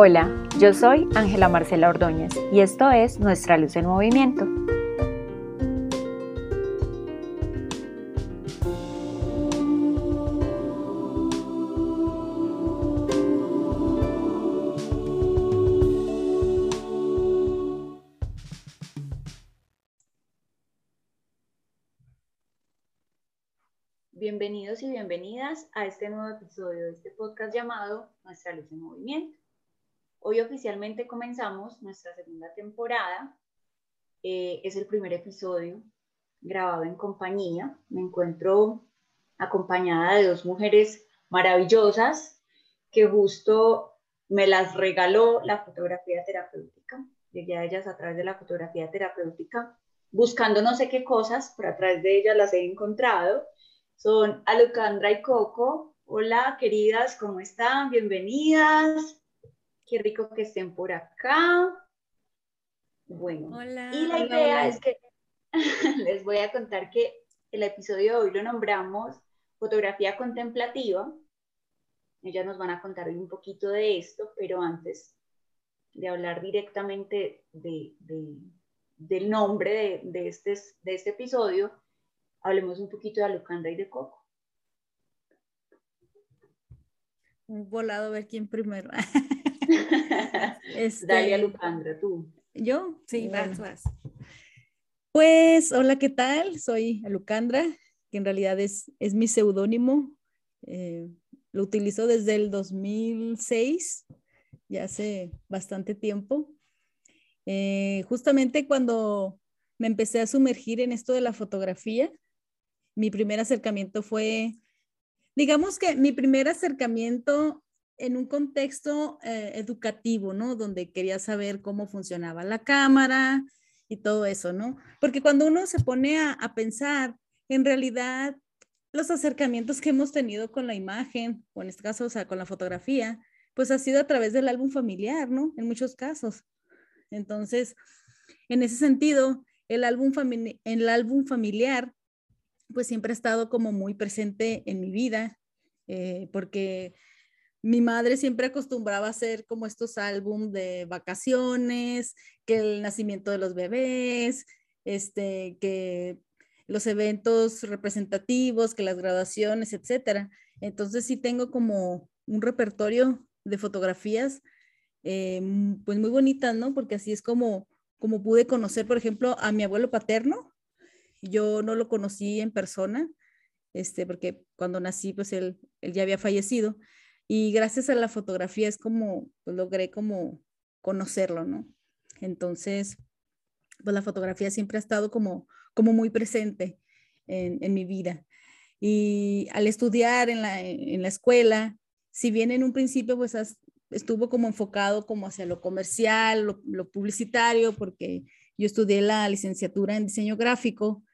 Hola, yo soy Ángela Marcela Ordóñez y esto es Nuestra Luz en Movimiento. Bienvenidos y bienvenidas a este nuevo episodio de este podcast llamado Nuestra Luz en Movimiento. Hoy oficialmente comenzamos nuestra segunda temporada. Eh, es el primer episodio grabado en compañía. Me encuentro acompañada de dos mujeres maravillosas que justo me las regaló la fotografía terapéutica. Llegué a ellas a través de la fotografía terapéutica, buscando no sé qué cosas, pero a través de ellas las he encontrado. Son Alucandra y Coco. Hola, queridas, ¿cómo están? Bienvenidas. Qué rico que estén por acá. Bueno, y la idea es que les voy a contar que el episodio de hoy lo nombramos fotografía contemplativa. Ellas nos van a contar hoy un poquito de esto, pero antes de hablar directamente de, del nombre de, este, de este episodio, hablemos un poquito de Alucanda y de Coco. Un volado a ver quién primero. este, Dale Lucandra, tú. ¿Yo? Sí, vas, vas. Pues, hola, ¿qué tal? Soy Alucandra, que en realidad es, es mi seudónimo. Eh, lo utilizo desde el 2006, ya hace bastante tiempo. Eh, justamente cuando me empecé a sumergir en esto de la fotografía, mi primer acercamiento fue, digamos que mi primer acercamiento en un contexto eh, educativo, ¿no? Donde quería saber cómo funcionaba la cámara y todo eso, ¿no? Porque cuando uno se pone a, pensar, en realidad los acercamientos que hemos tenido con la imagen, o en este caso, o sea, con la fotografía, pues ha sido a través del álbum familiar, ¿no? En muchos casos. Entonces, en ese sentido, el álbum, el álbum familiar, pues siempre ha estado como muy presente en mi vida, eh, porque mi madre siempre acostumbraba a hacer como estos álbumes de vacaciones, que el nacimiento de los bebés, este, que los eventos representativos, que las graduaciones, etcétera. Entonces sí tengo como un repertorio de fotografías, eh, pues muy bonitas, ¿no? Porque así es como, como pude conocer, por ejemplo, a mi abuelo paterno. Yo no lo conocí en persona, este, porque cuando nací, pues él, él ya había fallecido y gracias a la fotografía es como, pues logré como conocerlo, ¿no? Entonces, pues la fotografía siempre ha estado como, como muy presente en, en mi vida. Y al estudiar en la, en la escuela, si bien en un principio pues estuvo como enfocado como hacia lo comercial, lo, lo, publicitario, porque yo estudié la licenciatura en diseño gráfico,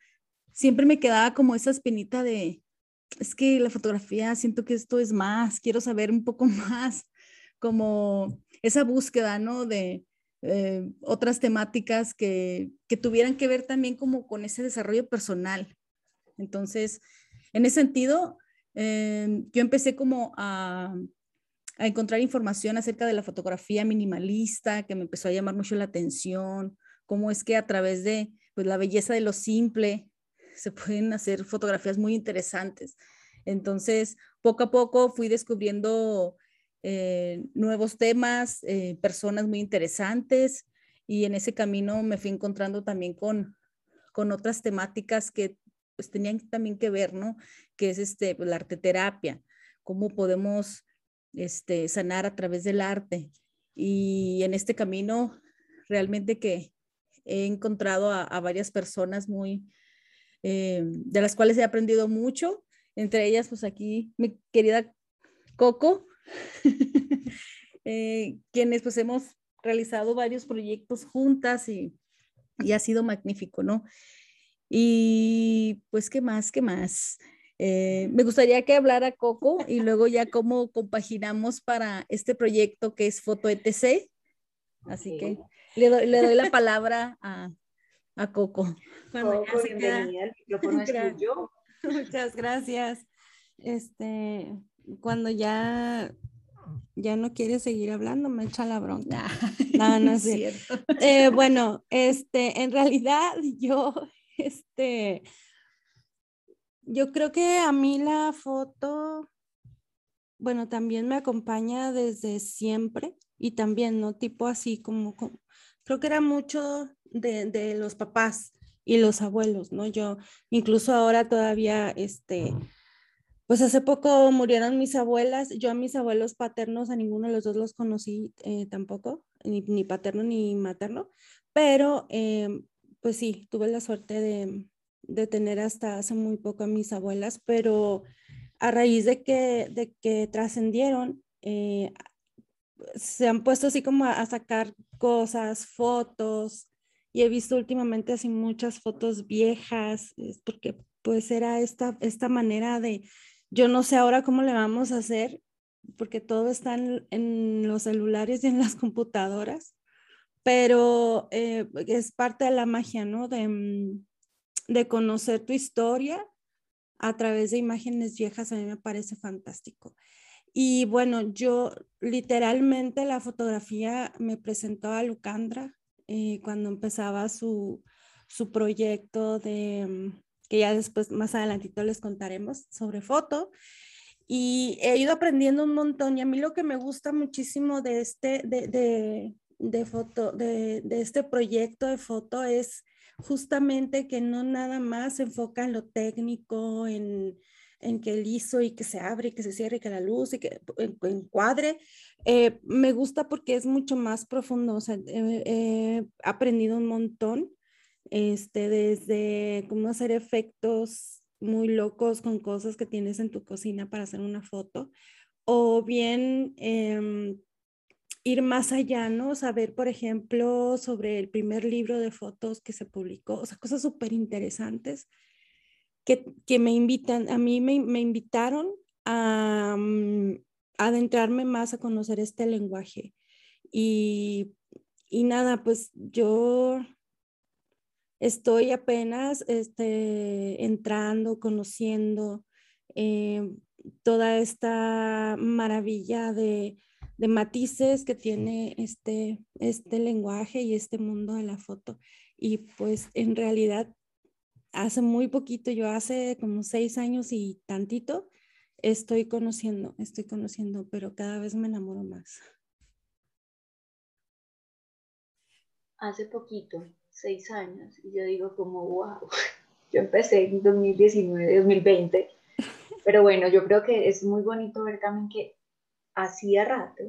siempre me quedaba como esa espinita de, es que la fotografía, siento que esto es más, quiero saber un poco más, como esa búsqueda, ¿no? De eh, otras temáticas que, que, tuvieran que ver también como con ese desarrollo personal. Entonces, en ese sentido, eh, yo empecé como a, a encontrar información acerca de la fotografía minimalista, que me empezó a llamar mucho la atención, cómo es que a través de pues, la belleza de lo simple, se pueden hacer fotografías muy interesantes. Entonces, poco a poco fui descubriendo eh, nuevos temas, eh, personas muy interesantes y en ese camino me fui encontrando también con, con otras temáticas que pues tenían también que ver, ¿no? Que es este, pues, la arte terapia, cómo podemos este, sanar a través del arte. Y en este camino realmente que he encontrado a, a varias personas muy, eh, de las cuales he aprendido mucho, entre ellas, pues aquí mi querida Coco, eh, quienes pues hemos realizado varios proyectos juntas y, y, ha sido magnífico, ¿no? Y pues, ¿qué más? ¿Qué más? Eh, me gustaría que hablara Coco y luego ya cómo compaginamos para este proyecto que es Foto ETC. Así que le doy, le doy la palabra a, a Coco. Muchas gracias. Este, cuando ya ya no quiere seguir hablando, me echa la bronca. No, no es cierto. Eh, bueno, este, en realidad yo, este, yo creo que a mí la foto, bueno, también me acompaña desde siempre y también, ¿no? Tipo así como, creo que era mucho de, los papás y los abuelos, ¿no? Yo incluso ahora todavía, este, pues hace poco murieron mis abuelas, yo a mis abuelos paternos, a ninguno de los dos los conocí eh, tampoco, ni, paterno ni materno, pero em, pues sí, tuve la suerte de, de, tener hasta hace muy poco a mis abuelas, pero a raíz de que, de que trascendieron, eh, se han puesto así como a sacar cosas, fotos, y he visto últimamente así muchas fotos viejas, porque pues era esta, esta manera de, yo no sé ahora cómo le vamos a hacer, porque todo está en, los celulares y en las computadoras, pero eh, es parte de la magia, ¿no? De, mm, de conocer tu historia a través de imágenes viejas, a mí me parece fantástico. Y bueno, yo literalmente la fotografía me presentó a Lucandra eh, cuando empezaba su, su proyecto de, mm, que ya después más adelantito les contaremos sobre foto. Y he ido aprendiendo un montón y a mí lo que me gusta muchísimo de este, de, de, de foto, de, de, este proyecto de foto es justamente que no nada más se enfoca en lo técnico, en, en que el hizo y que se abre y que se cierre y que la luz y que encuadre. Eh, me gusta porque es mucho más profundo, o sea, he aprendido un montón este, desde cómo hacer efectos muy locos con cosas que tienes en tu cocina para hacer una foto, o bien em, ir más allá, ¿no? Saber, por ejemplo, sobre el primer libro de fotos que se publicó, o sea, cosas súper interesantes que, me invitan, a mí me, me invitaron a, mm, adentrarme más a conocer este lenguaje. Y, y nada, pues yo estoy apenas este, entrando, conociendo eh, toda esta maravilla de, de, matices que tiene este, este lenguaje y este mundo de la foto. Y pues en realidad, hace muy poquito, yo hace como seis años y tantito, estoy conociendo, estoy conociendo, pero cada vez me enamoro más. Hace poquito, seis años y yo digo como, wow, yo empecé en 2019, 2020, pero bueno, yo creo que es muy bonito ver también que hacía rato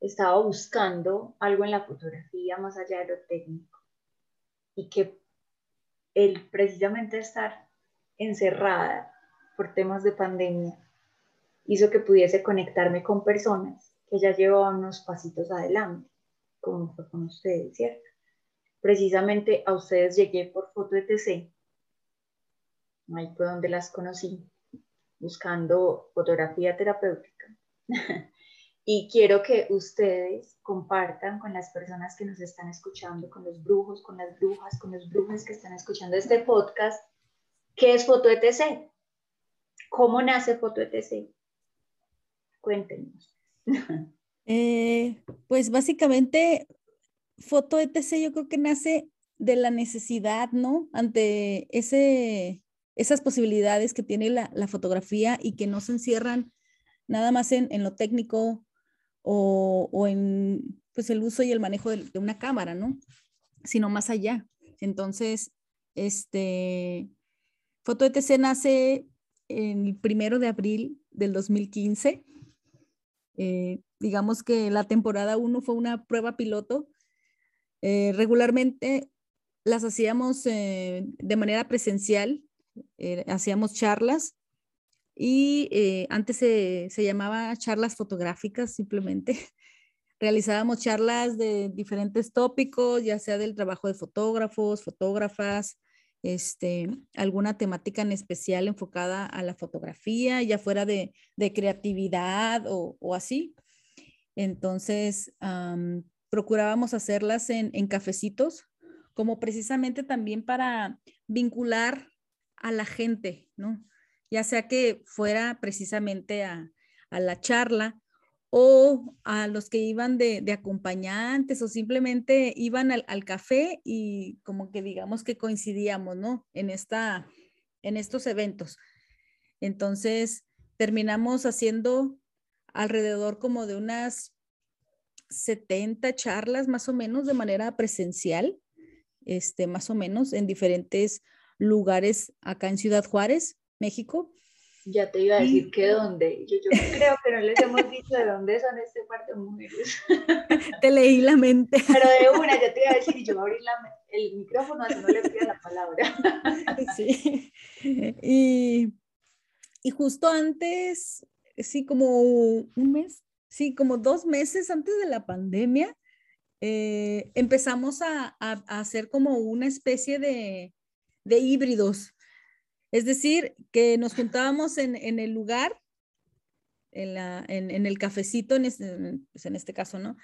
estaba buscando algo en la fotografía más allá de lo técnico y que el precisamente estar encerrada por temas de pandemia hizo que pudiese conectarme con personas que ya llevaban unos pasitos adelante, como fue con ustedes, ¿cierto? Precisamente a ustedes llegué por Foto ETC. Ahí fue donde las conocí, buscando fotografía terapéutica. y quiero que ustedes compartan con las personas que nos están escuchando, con los brujos, con las brujas, con los brujos que están escuchando este podcast, qué es Foto ETC. ¿Cómo nace Foto ETC? Cuéntenos. Eh, pues básicamente foto ETC yo creo que nace de la necesidad, ¿no? Ante ese, esas posibilidades que tiene la, la fotografía y que no se encierran nada más en, en lo técnico o, en pues el uso y el manejo de, una cámara, ¿no? Sino más allá. Entonces, este, Foto ETC nace el primero de abril del 2015. Eh, digamos que la temporada 1 fue una prueba piloto eh, regularmente las hacíamos eh, de manera presencial, hacíamos charlas y eh, antes se, se, llamaba charlas fotográficas simplemente. Realizábamos charlas de diferentes tópicos, ya sea del trabajo de fotógrafos, fotógrafas, este, alguna temática en especial enfocada a la fotografía, ya fuera de, de creatividad o, o, así. Entonces, procurábamos hacerlas en, en cafecitos, como precisamente también para vincular a la gente, ¿no? Ya sea que fuera precisamente a, a la charla o a los que iban de, acompañantes o simplemente iban al, café y como que digamos que coincidíamos, ¿no? En, esta, en estos eventos. Entonces, terminamos haciendo alrededor como de unas 70 charlas más o menos de manera presencial, este, más o menos en diferentes lugares acá en Ciudad Juárez, México. Ya te iba a decir que dónde. Yo, creo que no les hemos dicho de dónde son este par de mujeres. Te leí la mente. Pero de una, ya te iba a decir, y yo voy a abrir el micrófono, así no le pido la palabra. Sí. Y, y justo antes, sí, como un mes, sí, como dos meses antes de la pandemia, eh, empezamos a, a, hacer como una especie de, de híbridos es decir, que nos juntábamos en, el lugar, en, el cafecito, en este, pues, en este caso, ¿no?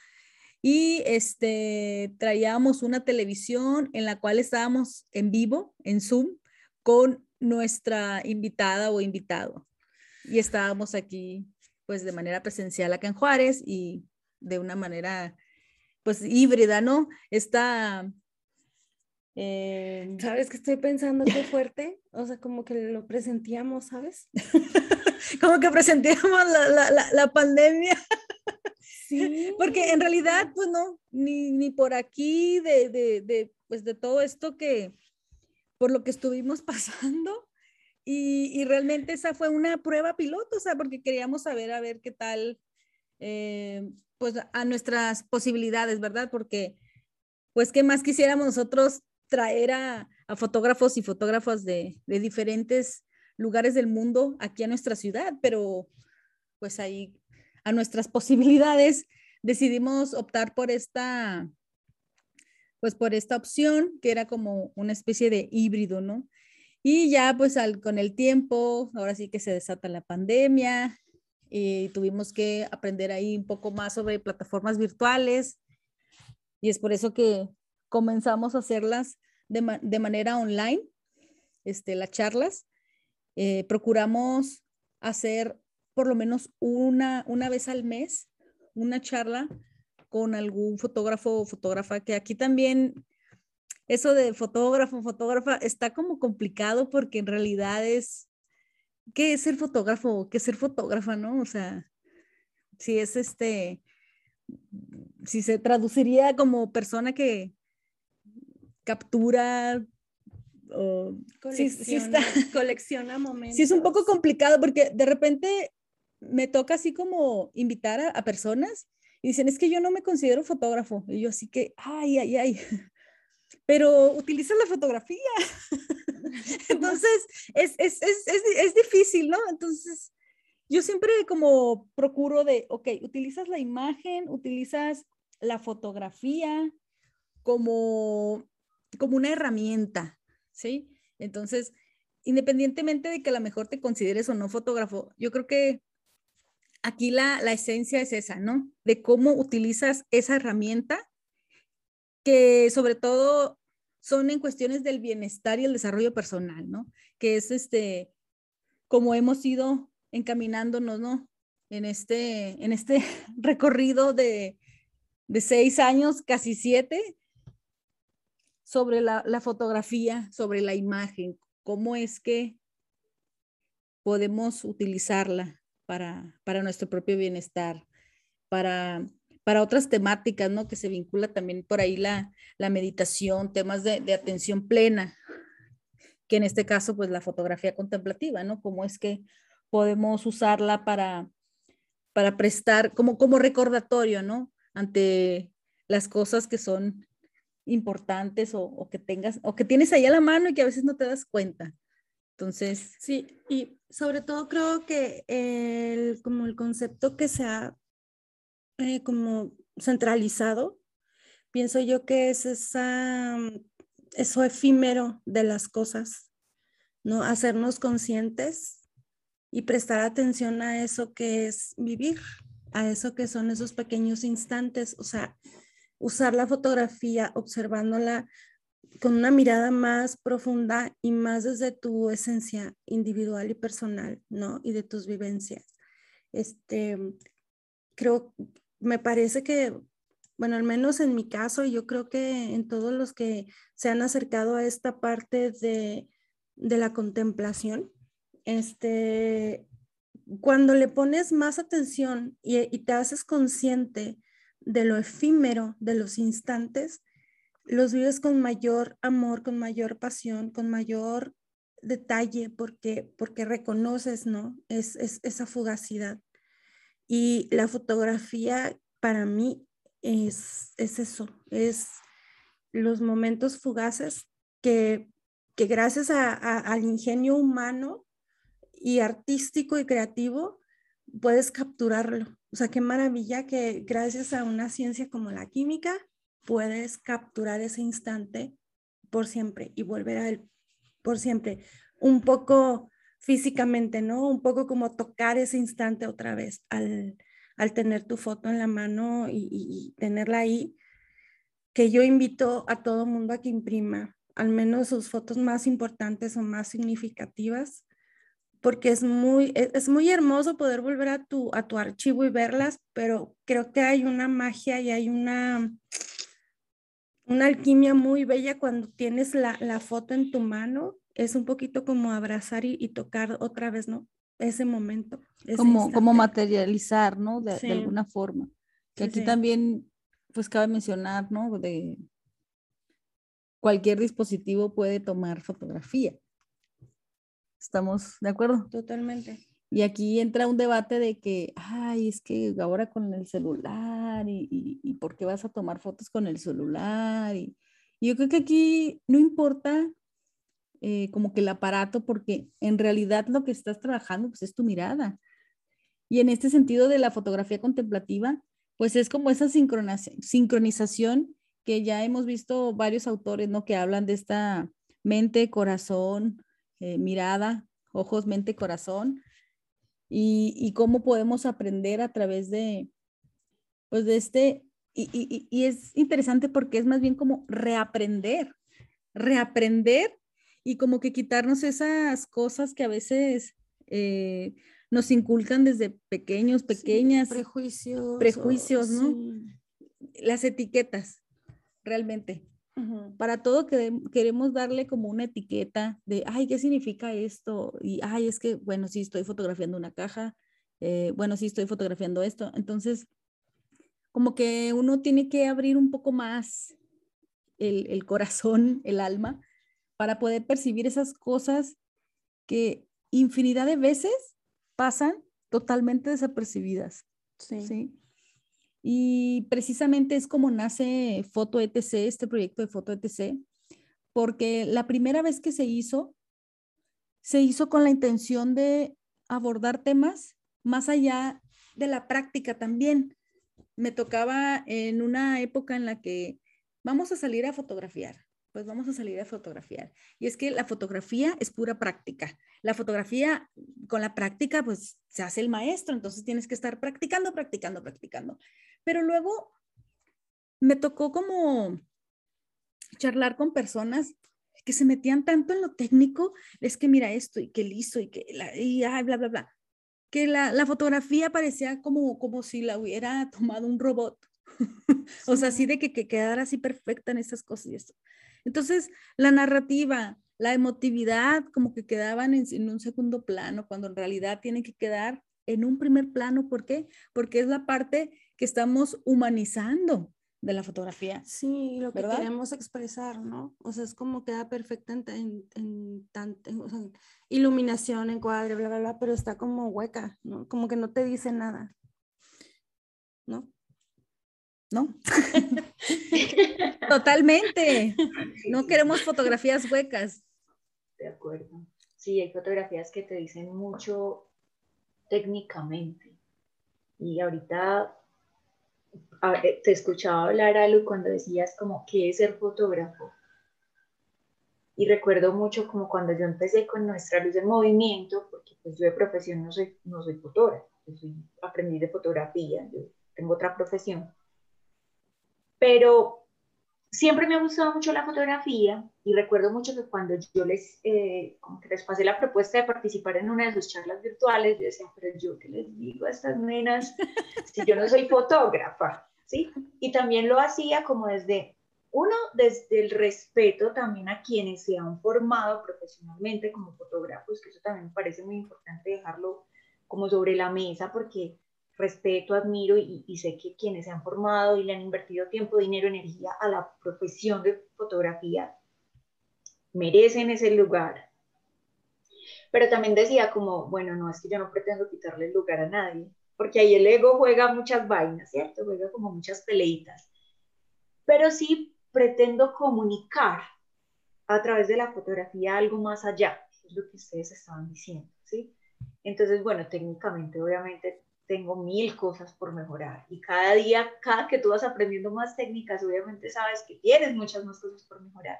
Y este, traíamos una televisión en la cual estábamos en vivo, en Zoom, con nuestra invitada o invitado. Y estábamos aquí, pues de manera presencial acá en Juárez y de una manera, pues híbrida, ¿no? Esta eh, ¿Sabes que estoy pensando qué fuerte? O sea, como que lo presentíamos, ¿sabes? como que presentíamos la, la, la, pandemia. sí. Porque en realidad, pues no, ni, ni por aquí de, de, de, pues de todo esto que, por lo que estuvimos pasando. Y, y, realmente esa fue una prueba piloto, o sea, porque queríamos saber a ver qué tal, eh, pues a nuestras posibilidades, ¿verdad? Porque, pues, ¿qué más quisiéramos nosotros traer a, fotógrafos y fotógrafas de, diferentes lugares del mundo aquí a nuestra ciudad, pero pues ahí a nuestras posibilidades decidimos optar por esta, pues por esta opción que era como una especie de híbrido, ¿no? Y ya pues al, con el tiempo, ahora sí que se desata la pandemia y tuvimos que aprender ahí un poco más sobre plataformas virtuales y es por eso que comenzamos a hacerlas de, manera online, este, las charlas. Eh, procuramos hacer por lo menos una, una vez al mes una charla con algún fotógrafo o fotógrafa, que aquí también eso de fotógrafo, fotógrafa, está como complicado porque en realidad es, ¿qué es ser fotógrafo? ¿Qué es ser fotógrafa, no? O sea, si es este, si se traduciría como persona que, captura o colecciona, momentos. Sí, es un poco complicado porque de repente me toca así como invitar a, personas y dicen, es que yo no me considero fotógrafo. Y yo así que, ay, ay, ay. Pero utiliza la fotografía. Entonces, es, es, es, es, difícil, ¿no? Entonces, yo siempre como procuro de, ok, utilizas la imagen, utilizas la fotografía como como una herramienta, ¿sí? Entonces, independientemente de que a lo mejor te consideres o no fotógrafo, yo creo que aquí la, la esencia es esa, ¿no? De cómo utilizas esa herramienta que sobre todo son en cuestiones del bienestar y el desarrollo personal, ¿no? Que es este, como hemos ido encaminándonos, ¿no? En este, en este recorrido de, de seis años, casi siete, sobre la, fotografía, sobre la imagen, cómo es que podemos utilizarla para, para nuestro propio bienestar, para, para otras temáticas, ¿no? Que se vincula también por ahí la, la meditación, temas de, de, atención plena, que en este caso, pues la fotografía contemplativa, ¿no? Cómo es que podemos usarla para, para prestar como, como recordatorio, ¿no? Ante las cosas que son importantes o, que tengas o que tienes ahí a la mano y que a veces no te das cuenta. Entonces, sí, y sobre todo creo que el, como el concepto que se ha eh, como centralizado, pienso yo que es esa, eso efímero de las cosas, ¿no? Hacernos conscientes y prestar atención a eso que es vivir, a eso que son esos pequeños instantes, o sea, usar la fotografía observándola con una mirada más profunda y más desde tu esencia individual y personal, ¿no? Y de tus vivencias. Este, creo, me parece que, bueno, al menos en mi caso, yo creo que en todos los que se han acercado a esta parte de, de la contemplación, este, cuando le pones más atención y, y, te haces consciente de lo efímero de los instantes, los vives con mayor amor, con mayor pasión, con mayor detalle, porque, porque reconoces, ¿no? Es, es esa fugacidad. Y la fotografía para mí es, es eso, es los momentos fugaces que, que gracias a, al ingenio humano y artístico y creativo puedes capturarlo. O sea, qué maravilla que gracias a una ciencia como la química puedes capturar ese instante por siempre y volver a él por siempre. Un poco físicamente, ¿no? Un poco como tocar ese instante otra vez al, al tener tu foto en la mano y, y, tenerla ahí, que yo invito a todo mundo a que imprima al menos sus fotos más importantes o más significativas, porque es muy, e, es muy hermoso poder volver a tu, a tu archivo y verlas, pero creo que hay una magia y hay una, una alquimia muy bella cuando tienes la, la foto en tu mano. Es un poquito como abrazar y, y tocar otra vez, ¿no? Ese momento. Ese como, como materializar, ¿no? De, sí. de alguna forma. Que sí, aquí sí. también, pues cabe mencionar, ¿no? De cualquier dispositivo puede tomar fotografía. ¿Estamos de acuerdo? Totalmente. Y aquí entra un debate de que, ay, es que ahora con el celular y, y, y por qué vas a tomar fotos con el celular. Y, y yo creo que aquí no importa eh, como que el aparato, porque en realidad lo que estás trabajando pues, es tu mirada. Y en este sentido de la fotografía contemplativa, pues es como esa sincronización que ya hemos visto varios autores, ¿no? Que hablan de esta mente, corazón, eh, mirada, ojos, mente, corazón, y, y, cómo podemos aprender a través de, pues de este, y, y, y, es interesante porque es más bien como reaprender, reaprender y como que quitarnos esas cosas que a veces eh, nos inculcan desde pequeños, pequeñas. Sí, prejuicios. Prejuicios, ¿no? Sí. Las etiquetas realmente. Uh -huh. Para todo que queremos darle como una etiqueta de, ay, ¿qué significa esto? Y, ay, es que, bueno, sí, estoy fotografiando una caja, eh, bueno, sí, estoy fotografiando esto. Entonces, como que uno tiene que abrir un poco más el, el corazón, el alma, para poder percibir esas cosas que infinidad de veces pasan totalmente desapercibidas. Sí. ¿sí? Y precisamente es como nace Foto ETC, este proyecto de Foto ETC, porque la primera vez que se hizo, se hizo con la intención de abordar temas más allá de la práctica también. Me tocaba en una época en la que vamos a salir a fotografiar, pues vamos a salir a fotografiar. Y es que la fotografía es pura práctica. La fotografía con la práctica, pues se hace el maestro, entonces tienes que estar practicando, practicando, practicando. Pero luego me tocó como charlar con personas que se metían tanto en lo técnico, es que mira esto y que listo y que y ah, bla, bla, bla, que la, la, fotografía parecía como, como si la hubiera tomado un robot. o sea, así de que, que quedara así perfecta en esas cosas y esto. Entonces, la narrativa, la emotividad, como que quedaban en, en, un segundo plano, cuando en realidad tienen que quedar en un primer plano. ¿Por qué? Porque es la parte que estamos humanizando de la fotografía. Sí, lo que ¿verdad? queremos expresar, ¿no? O sea, es como queda perfecta en, en, en, en o sea, iluminación, encuadre, bla, bla, bla, pero está como hueca, ¿no? Como que no te dice nada, ¿no? ¿no? Totalmente. No queremos fotografías huecas. De acuerdo. Sí, hay fotografías que te dicen mucho técnicamente. Y ahorita te escuchaba hablar, Alu, cuando decías como, ¿qué es ser fotógrafo? Y recuerdo mucho como cuando yo empecé con Nuestra Luz de Movimiento, porque pues yo de profesión no soy, no soy fotógrafo, yo soy aprendiz de fotografía, yo tengo otra profesión pero siempre me ha gustado mucho la fotografía y recuerdo mucho que cuando yo les, eh, les pasé la propuesta de participar en una de sus charlas virtuales, yo decía, pero yo qué les digo a estas nenas si yo no soy fotógrafa, ¿sí? Y también lo hacía como desde, uno, desde el respeto también a quienes se han formado profesionalmente como fotógrafos, que eso también me parece muy importante dejarlo como sobre la mesa porque respeto, admiro y, sé que quienes se han formado y le han invertido tiempo, dinero, energía a la profesión de fotografía merecen ese lugar. Pero también decía como, bueno, no es que yo no pretendo quitarle el lugar a nadie, porque ahí el ego juega muchas vainas, ¿cierto? Juega como muchas peleitas. Pero sí pretendo comunicar a través de la fotografía algo más allá, es lo que ustedes estaban diciendo, ¿sí? Entonces, bueno, técnicamente, obviamente, tengo mil cosas por mejorar y cada día, cada que tú vas aprendiendo más técnicas, obviamente sabes que tienes muchas más cosas por mejorar,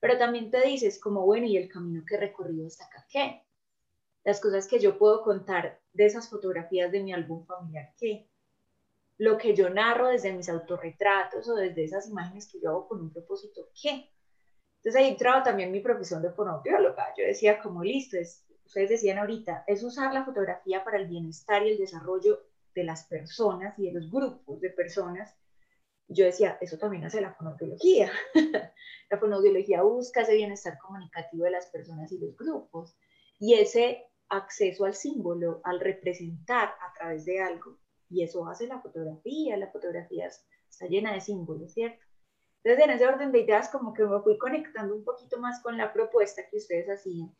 pero también te dices como, bueno, ¿y el camino que he recorrido hasta acá qué? Las cosas que yo puedo contar de esas fotografías de mi álbum familiar, ¿qué? Lo que yo narro desde mis autorretratos o desde esas imágenes que yo hago con un propósito, ¿qué? Entonces ahí entraba también mi profesión de fonoaudióloga. Yo decía, como listo, es ustedes decían ahorita, es usar la fotografía para el bienestar y el desarrollo de las personas y de los grupos de personas. Yo decía, eso también hace la fonoaudiología. la fonoaudiología busca ese bienestar comunicativo de las personas y los grupos. Y ese acceso al símbolo, al representar a través de algo. Y eso hace la fotografía. La fotografía está llena de símbolos, ¿cierto? Entonces, en ese orden de ideas, como que me fui conectando un poquito más con la propuesta que ustedes hacían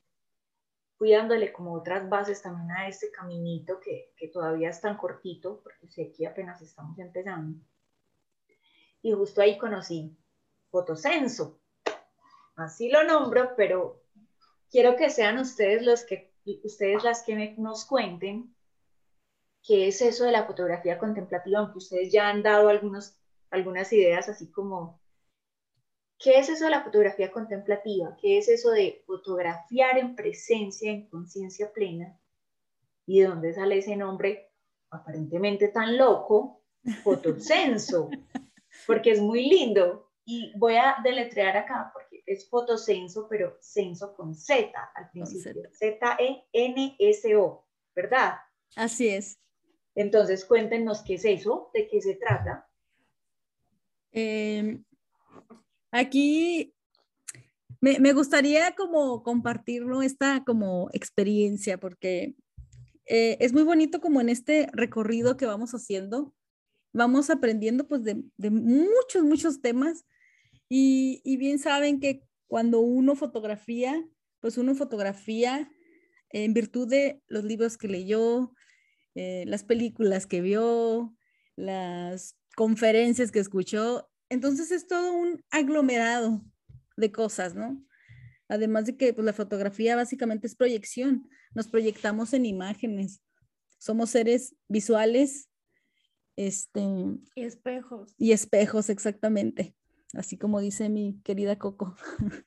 fui dándole como otras bases también a este caminito que, que todavía es tan cortito, porque sé que apenas estamos empezando. Y justo ahí conocí Fotosenso. Así lo nombro, pero quiero que sean ustedes los que ustedes las que nos cuenten qué es eso de la fotografía contemplativa, aunque ustedes ya han dado algunos, algunas ideas así como ¿Qué es eso de la fotografía contemplativa? ¿Qué es eso de fotografiar en presencia, en conciencia plena? ¿Y de dónde sale ese nombre aparentemente tan loco? Fotosenso, porque es muy lindo. Y voy a deletrear acá porque es fotosenso, pero senso con Z al principio. Z-E-N-S-O, ¿verdad? Así es. Entonces, cuéntenos qué es eso, de qué se trata. Eh, Aquí me, gustaría como compartirlo esta como experiencia porque eh, es muy bonito como en este recorrido que vamos haciendo, vamos aprendiendo pues de, muchos, muchos temas. Y, bien saben que cuando uno fotografía, pues uno fotografía en virtud de los libros que leyó, eh, las películas que vio, las conferencias que escuchó, entonces es todo un aglomerado de cosas, ¿no? Además de que pues, la fotografía básicamente es proyección, nos proyectamos en imágenes, somos seres visuales. Este, y espejos. Y espejos, exactamente, así como dice mi querida Coco.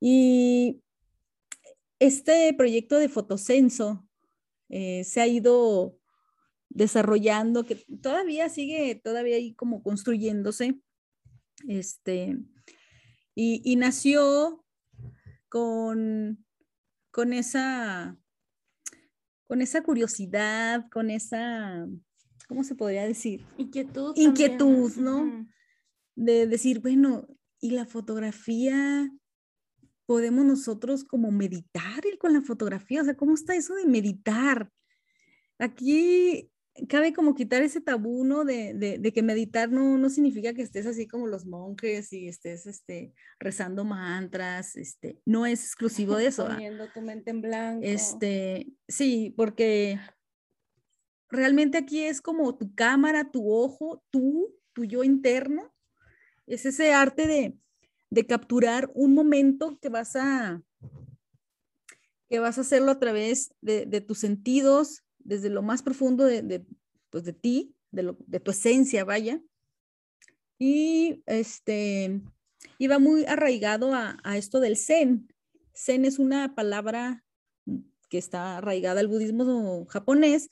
y este proyecto de fotocenso eh, se ha ido desarrollando, que todavía sigue, todavía ahí como construyéndose, este, y, nació con, con, esa, con esa curiosidad, con esa, ¿cómo se podría decir? Inquietud. Inquietud, ¿no? De decir, bueno, ¿y la fotografía? ¿Podemos nosotros como meditar con la fotografía? O sea, ¿cómo está eso de meditar? Aquí cabe como quitar ese tabú, ¿no? De, que meditar no, no, significa que estés así como los monjes y estés este, rezando mantras, este, no es exclusivo de eso. ¿ah? Poniendo tu mente en blanco. Este, sí, porque realmente aquí es como tu cámara, tu ojo, tú, tu yo interno, es ese arte de, de capturar un momento que vas a que vas a hacerlo a través de, de tus sentidos, desde lo más profundo de, de, pues de ti, de, lo, de tu esencia, vaya. Y este, iba muy arraigado a, a, esto del zen. Zen es una palabra que está arraigada al budismo japonés,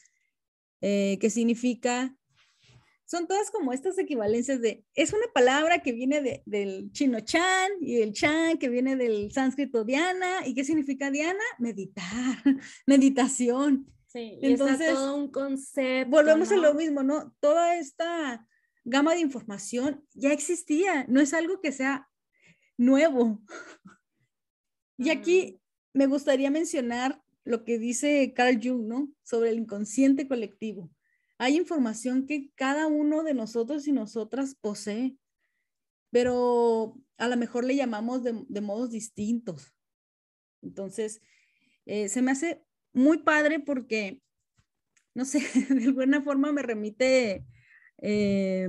eh, que significa son todas como estas equivalencias de, es una palabra que viene de, del chino chan y el chan que viene del sánscrito Diana. ¿Y qué significa Diana? Meditar, meditación. Sí, entonces todo un concepto. Volvemos a lo mismo, ¿no? Toda esta gama de información ya existía, no es algo que sea nuevo. Y aquí me gustaría mencionar lo que dice Carl Jung, ¿no? Sobre el inconsciente colectivo. Hay información que cada uno de nosotros y nosotras posee, pero a lo mejor le llamamos de, modos distintos. Entonces, eh, se me hace muy padre porque, no sé, de alguna forma me remite eh,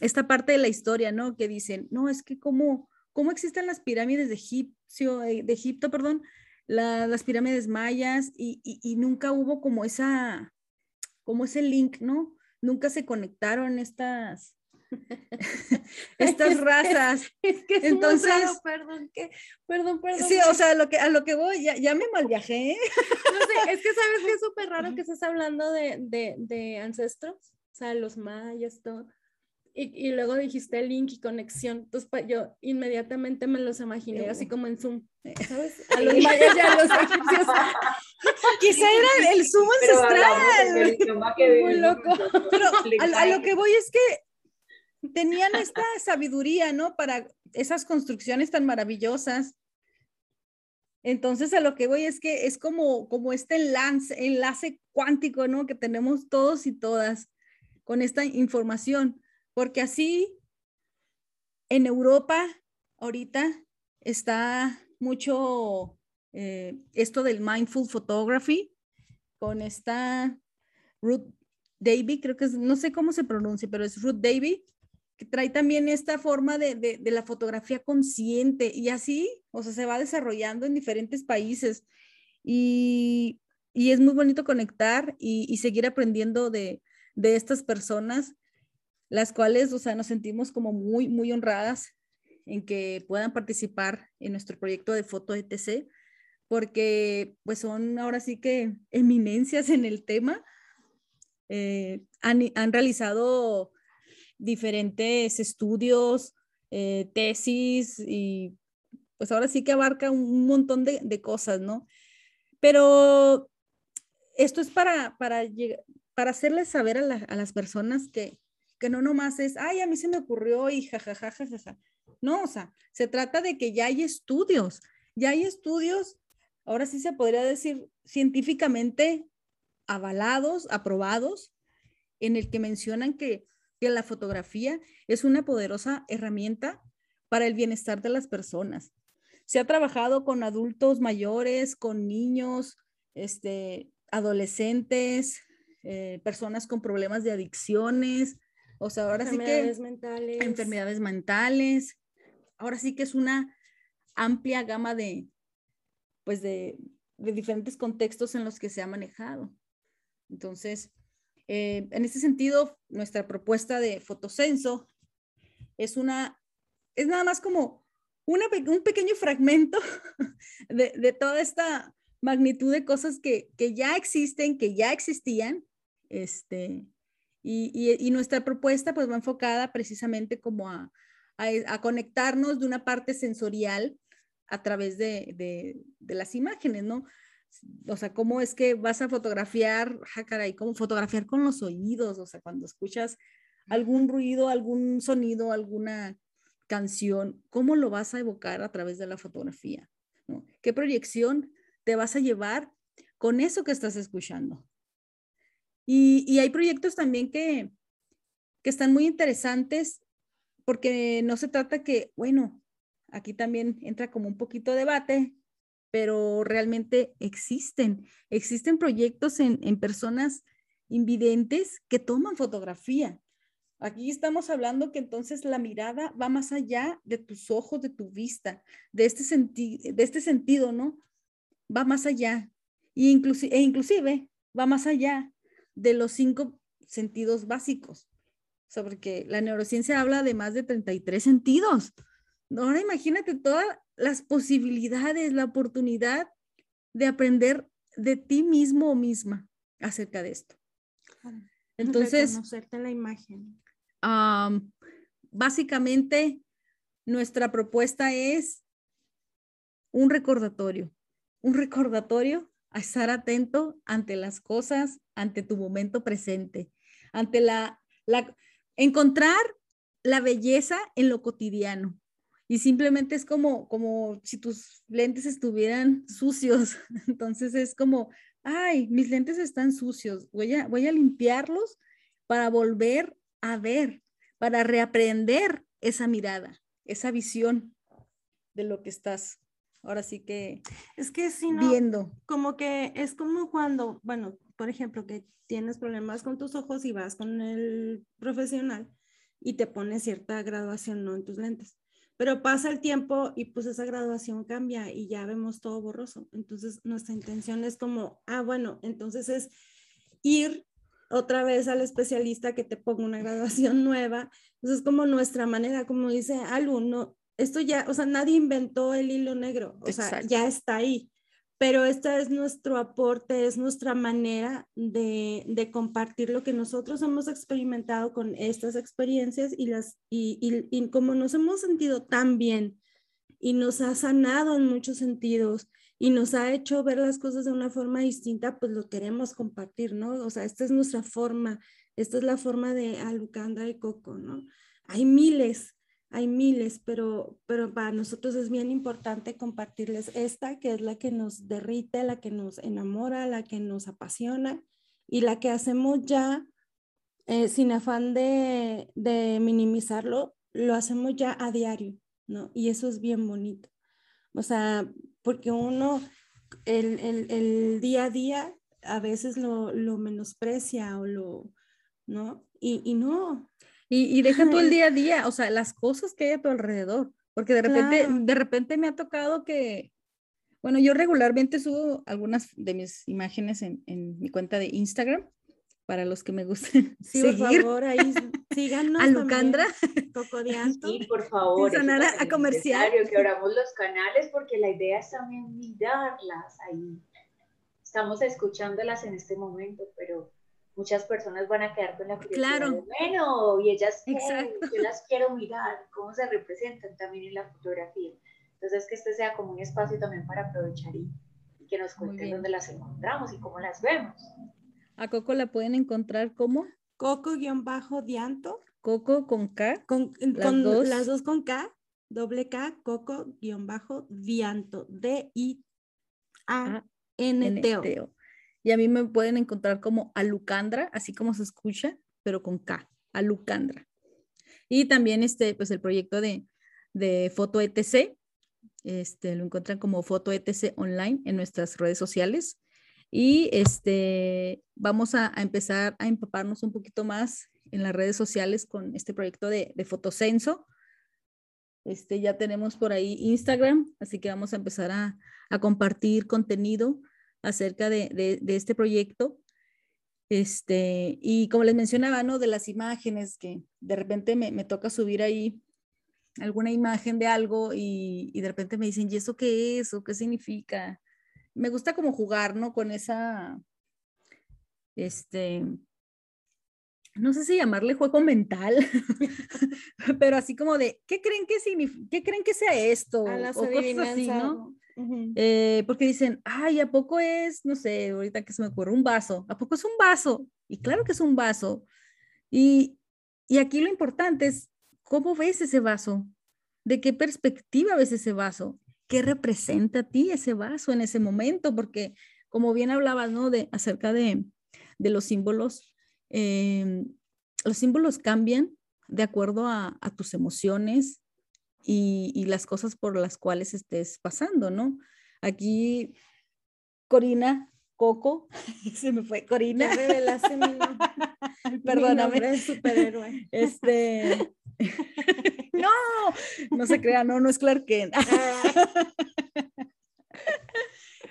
esta parte de la historia, ¿no? Que dicen, no, es que cómo, cómo existen las pirámides de, Egipcio, eh, de Egipto, perdón, las pirámides mayas y, y, nunca hubo como esa, como ese link, ¿no? Nunca se conectaron estas, estas razas. Es que es Entonces, perdón, que, perdón, perdón. Sí, o sea, a lo que, a lo que voy, ya, ya me mal viajé. ¿eh? No sé, es que sabes que es súper raro que estés hablando de, de, de ancestros, o sea, los mayas, todo y, y, luego dijiste link y conexión. Entonces yo inmediatamente me los imaginé así como en Zoom, ¿sabes? A los mayas y a los egipcios. Quizá era el Zoom ancestral. Muy loco. Pero a, a, lo que voy es que tenían esta sabiduría, ¿no? Para esas construcciones tan maravillosas. Entonces a lo que voy es que es como, como este enlace, enlace cuántico, ¿no? Que tenemos todos y todas con esta información porque así en Europa ahorita está mucho eh, esto del mindful photography con esta Ruth Davy, creo que es, no sé cómo se pronuncia, pero es Ruth Davy, que trae también esta forma de, de, la fotografía consciente y así, o sea, se va desarrollando en diferentes países y, y es muy bonito conectar y, seguir aprendiendo de, de estas personas las cuales, o sea, nos sentimos como muy, muy honradas en que puedan participar en nuestro proyecto de foto ETC, porque pues son ahora sí que eminencias en el tema. Eh, han, realizado diferentes estudios, eh, tesis y pues ahora sí que abarca un, montón de, cosas, ¿no? Pero esto es para, para, para hacerles saber a, a las personas que, que no nomás es, ay, a mí se me ocurrió y jajaja. No, o sea, se trata de que ya hay estudios, ya hay estudios, ahora sí se podría decir científicamente avalados, aprobados, en el que mencionan que, que la fotografía es una poderosa herramienta para el bienestar de las personas. Se ha trabajado con adultos mayores, con niños, este, adolescentes, eh, personas con problemas de adicciones, o sea, ahora sí que... Enfermedades mentales. Enfermedades mentales. Ahora sí que es una amplia gama de, pues de, de diferentes contextos en los que se ha manejado. Entonces, eh, en ese sentido, nuestra propuesta de fotocenso es una, es nada más como una, un pequeño fragmento de, de, toda esta magnitud de cosas que, que, ya existen, que ya existían, este, y, nuestra propuesta pues va enfocada precisamente como a, a, conectarnos de una parte sensorial a través de, de, las imágenes, ¿no? O sea, cómo es que vas a fotografiar, ja, caray, cómo fotografiar con los oídos, o sea, cuando escuchas algún ruido, algún sonido, alguna canción, ¿cómo lo vas a evocar a través de la fotografía? ¿no? ¿Qué proyección te vas a llevar con eso que estás escuchando? Y, hay proyectos también que, que están muy interesantes porque no se trata que, bueno, aquí también entra como un poquito de debate, pero realmente existen, existen proyectos en, personas invidentes que toman fotografía. Aquí estamos hablando que entonces la mirada va más allá de tus ojos, de tu vista, de este, de este sentido, ¿no? Va más allá. Inclusive, e inclusive va más allá de los cinco sentidos básicos. O sea, porque la neurociencia habla de más de 33 sentidos. Ahora imagínate todas las posibilidades, la oportunidad de aprender de ti mismo o misma acerca de esto. Entonces, conocerte la imagen. básicamente nuestra propuesta es un recordatorio, un recordatorio a estar atento ante las cosas, ante tu momento presente, ante la, la encontrar la belleza en lo cotidiano. Y simplemente es como, como si tus lentes estuvieran sucios. Entonces es como, ay, mis lentes están sucios, voy a, voy a limpiarlos para volver a ver, para reaprender esa mirada, esa visión de lo que estás ahora sí que es que si no, viendo. Como que es como cuando, bueno, por ejemplo, que tienes problemas con tus ojos y vas con el profesional y te pone cierta graduación ¿no? en tus lentes. Pero pasa el tiempo y pues esa graduación cambia y ya vemos todo borroso. Entonces nuestra intención es como, ah, bueno, entonces es ir otra vez al especialista que te ponga una graduación nueva. Entonces es como nuestra manera, como dice Alu, no, esto ya, o sea, nadie inventó el hilo negro, o sea, ya está ahí pero esta es nuestro aporte, es nuestra manera de, de, compartir lo que nosotros hemos experimentado con estas experiencias y, las, y, y, y, como nos hemos sentido tan bien y nos ha sanado en muchos sentidos y nos ha hecho ver las cosas de una forma distinta, pues lo queremos compartir, ¿no? O sea, esta es nuestra forma, esta es la forma de Alucandra y Coco, ¿no? Hay miles, hay miles, pero, pero para nosotros es bien importante compartirles esta, que es la que nos derrite, la que nos enamora, la que nos apasiona y la que hacemos ya eh, sin afán de, minimizarlo, lo hacemos ya a diario, ¿no? Y eso es bien bonito. O sea, porque uno el, el, el día a día a veces lo, lo menosprecia o lo, ¿no? Y, y no, y, deja tú el día a día, o sea, las cosas que hay a tu alrededor, porque de repente, de repente me ha tocado que, bueno, yo regularmente subo algunas de mis imágenes en, en mi cuenta de Instagram, para los que me gusten sí, seguir. por favor, ahí síganos a Lucandra. Cocodianto. Sí, por favor. Sonar a, comercial. Que abramos los canales porque la idea es también mirarlas ahí. Estamos escuchándolas en este momento, pero muchas personas van a quedar con la curiosidad claro. bueno, y ellas, yo las quiero mirar, cómo se representan también en la fotografía. Entonces, que este sea como un espacio también para aprovechar y, que nos cuenten dónde las encontramos y cómo las vemos. A Coco la pueden encontrar como Coco-Dianto. Coco con K. Con, las, con dos. las dos con K, doble K, Coco-Dianto. D-I-A-N-T-O. Y a mí me pueden encontrar como Alucandra, así como se escucha, pero con K, Alucandra. Y también este, pues el proyecto de, de Foto ETC, este, lo encuentran como Foto ETC online en nuestras redes sociales. Y este, vamos a, empezar a empaparnos un poquito más en las redes sociales con este proyecto de, de Fotocenso. Este, ya tenemos por ahí Instagram, así que vamos a empezar a, a compartir contenido acerca de, este proyecto. Este, y como les mencionaba, ¿no? De las imágenes que de repente me, toca subir ahí alguna imagen de algo y, de repente me dicen, ¿y eso qué es? ¿O qué significa? Me gusta como jugar, ¿no? Con esa, este, no sé si llamarle juego mental, pero así como de, ¿qué creen que qué creen que sea esto? A las o cosas así, ¿no? Eh, porque dicen, ay, ¿a poco es, no sé, ahorita que se me ocurre, un vaso? ¿A poco es un vaso? Y claro que es un vaso. Y, y aquí lo importante es, ¿cómo ves ese vaso? ¿De qué perspectiva ves ese vaso? ¿Qué representa a ti ese vaso en ese momento? Porque como bien hablabas, ¿no? De, acerca de, de los símbolos, em, los símbolos cambian de acuerdo a, a tus emociones, y, las cosas por las cuales estés pasando, ¿no? Aquí, Corina, Coco, se me fue, Corina. Ya revelaste mi, Perdóname. Mi superhéroe. Este, no, no se crea, no, no es Clark Kent.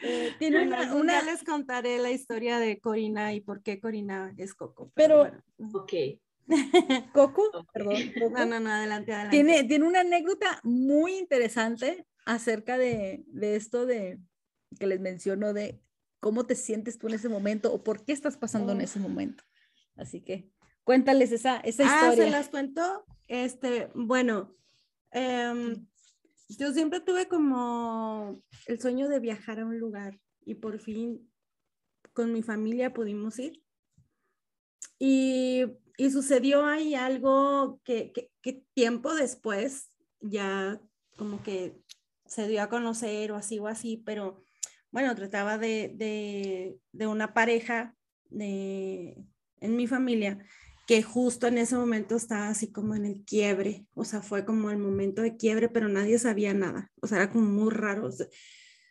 Eh, tiene una, les contaré la historia de Corina y por qué Corina es Coco. Pero, ok. Coco, perdón. No, no, no, adelante, adelante. Tiene, tiene una anécdota muy interesante acerca de, de esto de que les menciono de cómo te sientes tú en ese momento o por qué estás pasando en ese momento. Así que Cuéntales esa, esa historia. Ah, se las cuento. Este, bueno, em, yo siempre tuve como el sueño de viajar a un lugar y por fin con mi familia pudimos ir. Y, y sucedió ahí algo que, que, que, tiempo después ya como que se dio a conocer o así o así, pero bueno, trataba de, de, de una pareja de, en mi familia que justo en ese momento estaba así como en el quiebre, o sea, fue como el momento de quiebre, pero nadie sabía nada, o sea, era como muy raro, se,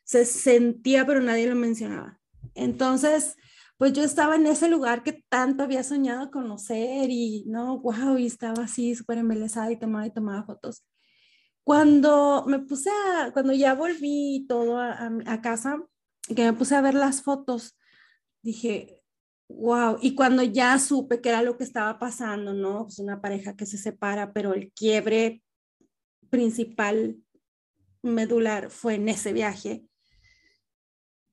se sentía, pero nadie lo mencionaba. Entonces, pues yo estaba en ese lugar que tanto había soñado conocer y, no, wow, y estaba así súper embelesada y tomaba y tomaba fotos. Cuando me puse a, cuando ya volví todo a, a, a casa, que me puse a ver las fotos, dije, Wow, y cuando ya supe que era lo que estaba pasando, ¿no? Pues una pareja que se separa, pero el quiebre principal medular fue en ese viaje,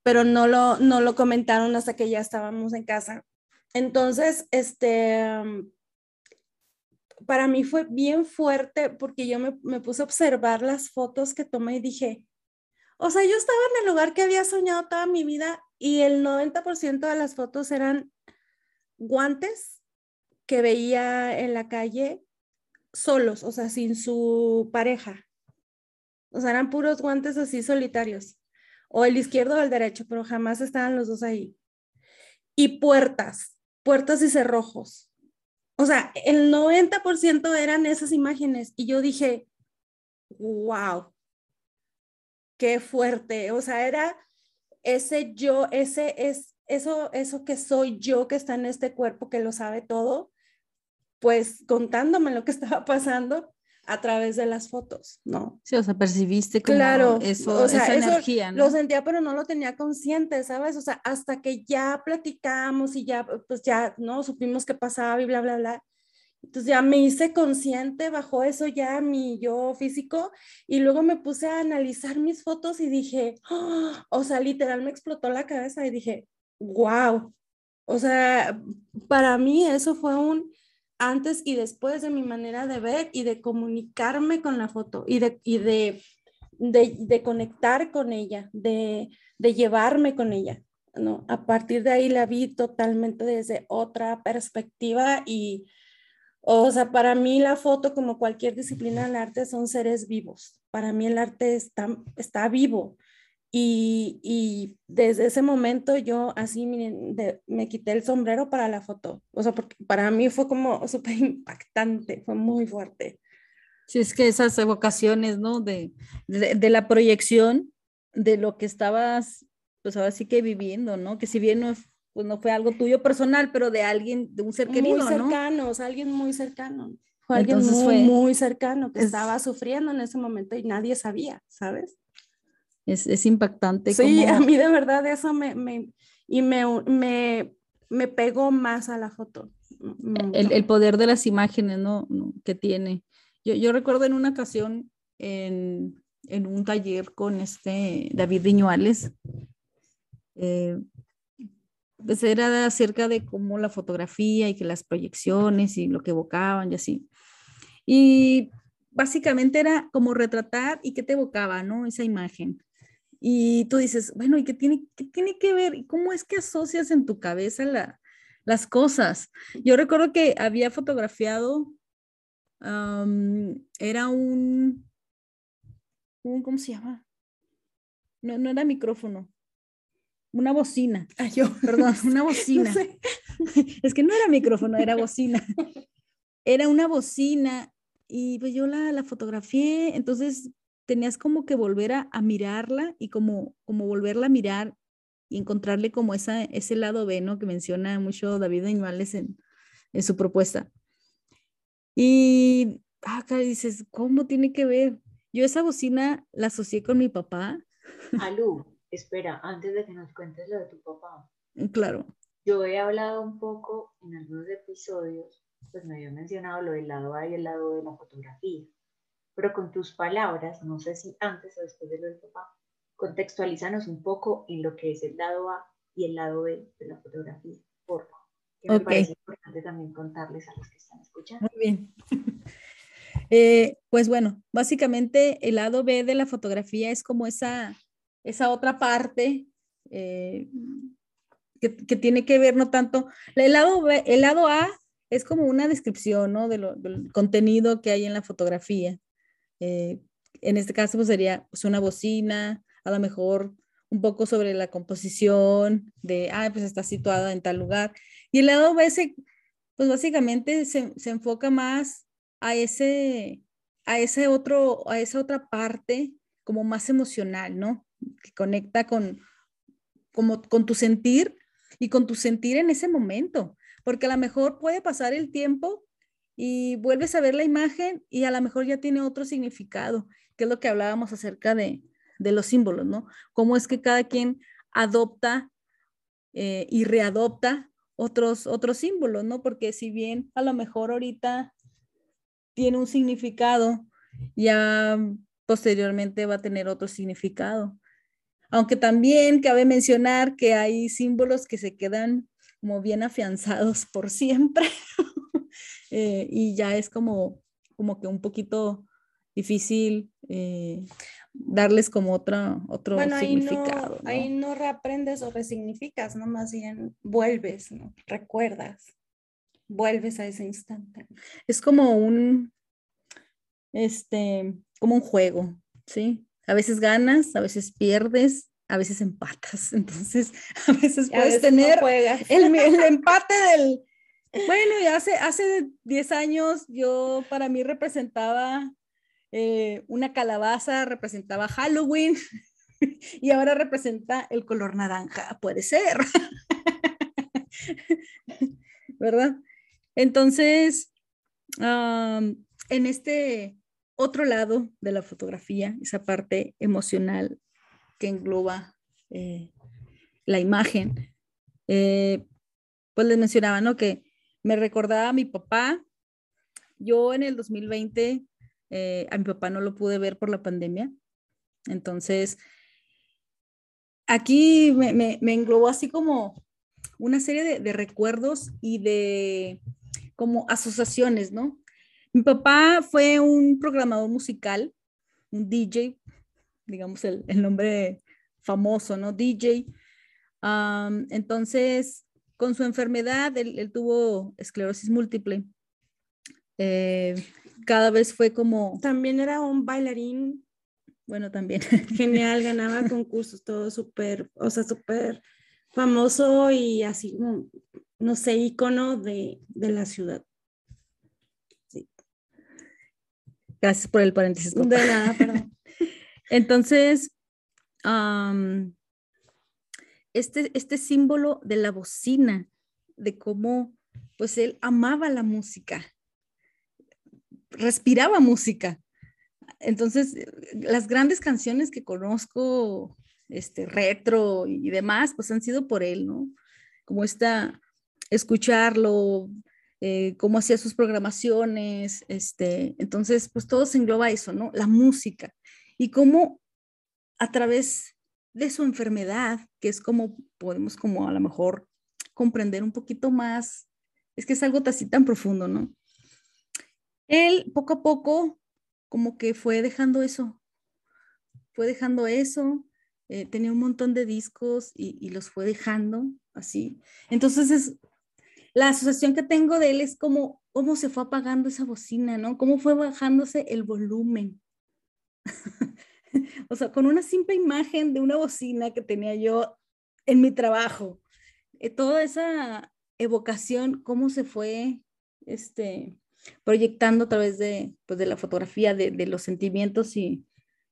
pero no lo, no lo comentaron hasta que ya estábamos en casa. Entonces, este, para mí fue bien fuerte porque yo me, me puse a observar las fotos que tomé y dije, o sea, yo estaba en el lugar que había soñado toda mi vida y el 90% de las fotos eran guantes que veía en la calle solos, o sea, sin su pareja. O sea, eran puros guantes así solitarios, o el izquierdo o el derecho, pero jamás estaban los dos ahí. Y puertas, puertas y cerrojos. O sea, el 90% eran esas imágenes y yo dije, wow, qué fuerte. O sea, era ese yo, ese es eso, eso que soy yo que está en este cuerpo que lo sabe todo, pues contándome lo que estaba pasando a través de las fotos, ¿no? Sí, o sea, percibiste como claro, eso, o sea, esa energía, ¿no? Lo sentía, pero no lo tenía consciente, ¿sabes? O sea, hasta que ya platicamos y ya, pues ya, ¿no? Supimos qué pasaba y bla, bla, bla. Entonces ya me hice consciente, bajó eso ya mi yo físico y luego me puse a analizar mis fotos y dije, oh", o sea, literal me explotó la cabeza y dije, wow. O sea, para mí eso fue un antes y después de mi manera de ver y de comunicarme con la foto y de, y de, de, conectar con ella, de, de llevarme con ella. ¿no? A partir de ahí la vi totalmente desde otra perspectiva y, o sea, para mí la foto, como cualquier disciplina del arte, son seres vivos. Para mí el arte está, está vivo. Y, y desde ese momento yo así miren, de, me quité el sombrero para la foto. O sea, porque para mí fue como súper impactante, fue muy fuerte. Sí, es que esas evocaciones, ¿no? De, de, de, la proyección de lo que estabas, pues ahora sí que viviendo, ¿no? Que si bien no pues no fue algo tuyo personal, pero de alguien, de un ser querido, Muy cercano, ¿no? o sea, alguien muy cercano. Fue alguien muy, fue, muy cercano que es, estaba sufriendo en ese momento y nadie sabía, ¿sabes? Es, es impactante. Sí, como... a mí de verdad eso me, me y me, me, me, pegó más a la foto. El, el poder de las imágenes, ¿no? Que tiene. Yo, yo recuerdo en una ocasión en, en un taller con este David Viñuales, eh, pues era acerca de cómo la fotografía y que las proyecciones y lo que evocaban y así. Y básicamente era como retratar y qué te evocaba, ¿no? Esa imagen. Y tú dices, bueno, ¿y qué tiene, qué tiene que ver? ¿Y cómo es que asocias en tu cabeza la, las cosas? Yo recuerdo que había fotografiado, um, era un, un, ¿cómo se llama? No, no era micrófono, una bocina. Ay, yo. Perdón, una bocina. No sé. Es que no era micrófono, era bocina. Era una bocina y pues yo la, la fotografié, entonces tenías como que volver a, a, mirarla y como, como volverla a mirar y encontrarle como esa, ese lado B, ¿no? Que menciona mucho David Añuales en, en su propuesta. Y acá ah, dices, ¿cómo tiene que ver? Yo esa bocina la asocié con mi papá. Alú, espera, antes de que nos cuentes lo de tu papá. Claro. Yo he hablado un poco en algunos episodios, pues me había mencionado lo del lado A y el lado de la fotografía, pero con tus palabras, no sé si antes o después de lo del papá, contextualízanos un poco en lo que es el lado A y el lado B de la fotografía, por favor. Que me parece importante también contar. contarles a los que están escuchando. Muy bien. Eh, pues bueno, básicamente el lado B de la fotografía es como esa, esa otra parte eh, que, tiene que ver no tanto, el lado, B, el lado A es como una descripción ¿no? de lo, del contenido que hay en la fotografía. Eh, en este caso pues sería pues, una bocina, a lo mejor un poco sobre la composición de, ah, pues está situada en tal lugar. Y el lado B, pues básicamente se, se enfoca más a ese, a ese otro, a esa otra parte como más emocional, ¿no? Que conecta con, como, con tu sentir y con tu sentir en ese momento, porque a lo mejor puede pasar el tiempo y vuelves a ver la imagen y a lo mejor ya tiene otro significado, que es lo que hablábamos acerca de, de los símbolos, ¿no? Cómo es que cada quien adopta eh, y readopta otros, otros símbolos, ¿no? Porque si bien a lo mejor ahorita tiene un significado, ya posteriormente va a tener otro significado. Aunque también cabe mencionar que hay símbolos que se quedan como bien afianzados por siempre eh, y ya es como, como que un poquito difícil eh, darles como otra, otro significado. Ahí no, reaprendes o resignificas, ¿no? Más bien vuelves, ¿no? Recuerdas vuelves a ese instante. Es como un, este, como un juego, ¿sí? A veces ganas, a veces pierdes, a veces empatas. Entonces, a veces puedes tener el, el, empate del... Bueno, y hace, hace 10 años yo para mí representaba eh, una calabaza, representaba Halloween y ahora representa el color naranja. Puede ser. ¿Verdad? Entonces, en este otro lado de la fotografía, esa parte emocional que engloba eh, la imagen, eh, pues les mencionaba, ¿no? Que me recordaba a mi papá. Yo en el 2020 eh, a mi papá no lo pude ver por la pandemia. Entonces, aquí me, englobó así como una serie de recuerdos y de como asociaciones, ¿no? Mi papá fue un programador musical, un DJ, digamos el, nombre famoso, ¿no? DJ. entonces, con su enfermedad, él, tuvo esclerosis múltiple. Eh, cada vez fue como... También era un bailarín. Bueno, también. Genial, ganaba concursos, todo súper, o sea, súper famoso y así, no sé, icono de, la ciudad. Gracias por el paréntesis. De nada, perdón. Entonces, este, este símbolo de la bocina, de cómo pues él amaba la música, respiraba música. Entonces, las grandes canciones que conozco, este, retro y demás, pues han sido por él, ¿no? Como esta, escucharlo, eh, cómo hacía sus programaciones, este, entonces, pues todo se engloba eso, ¿no? La música y cómo a través de su enfermedad, que es como podemos como a lo mejor comprender un poquito más, es que es algo así tan profundo, ¿no? Él poco a poco como que fue dejando eso, fue dejando eso, eh, tenía un montón de discos y, y, los fue dejando así. Entonces es, la asociación que tengo de él es como cómo se fue apagando esa bocina, ¿no? Cómo fue bajándose el volumen. o sea, con una simple imagen de una bocina que tenía yo en mi trabajo, eh, toda esa evocación, cómo se fue este, proyectando a través de, pues, de la fotografía, de, de los sentimientos y,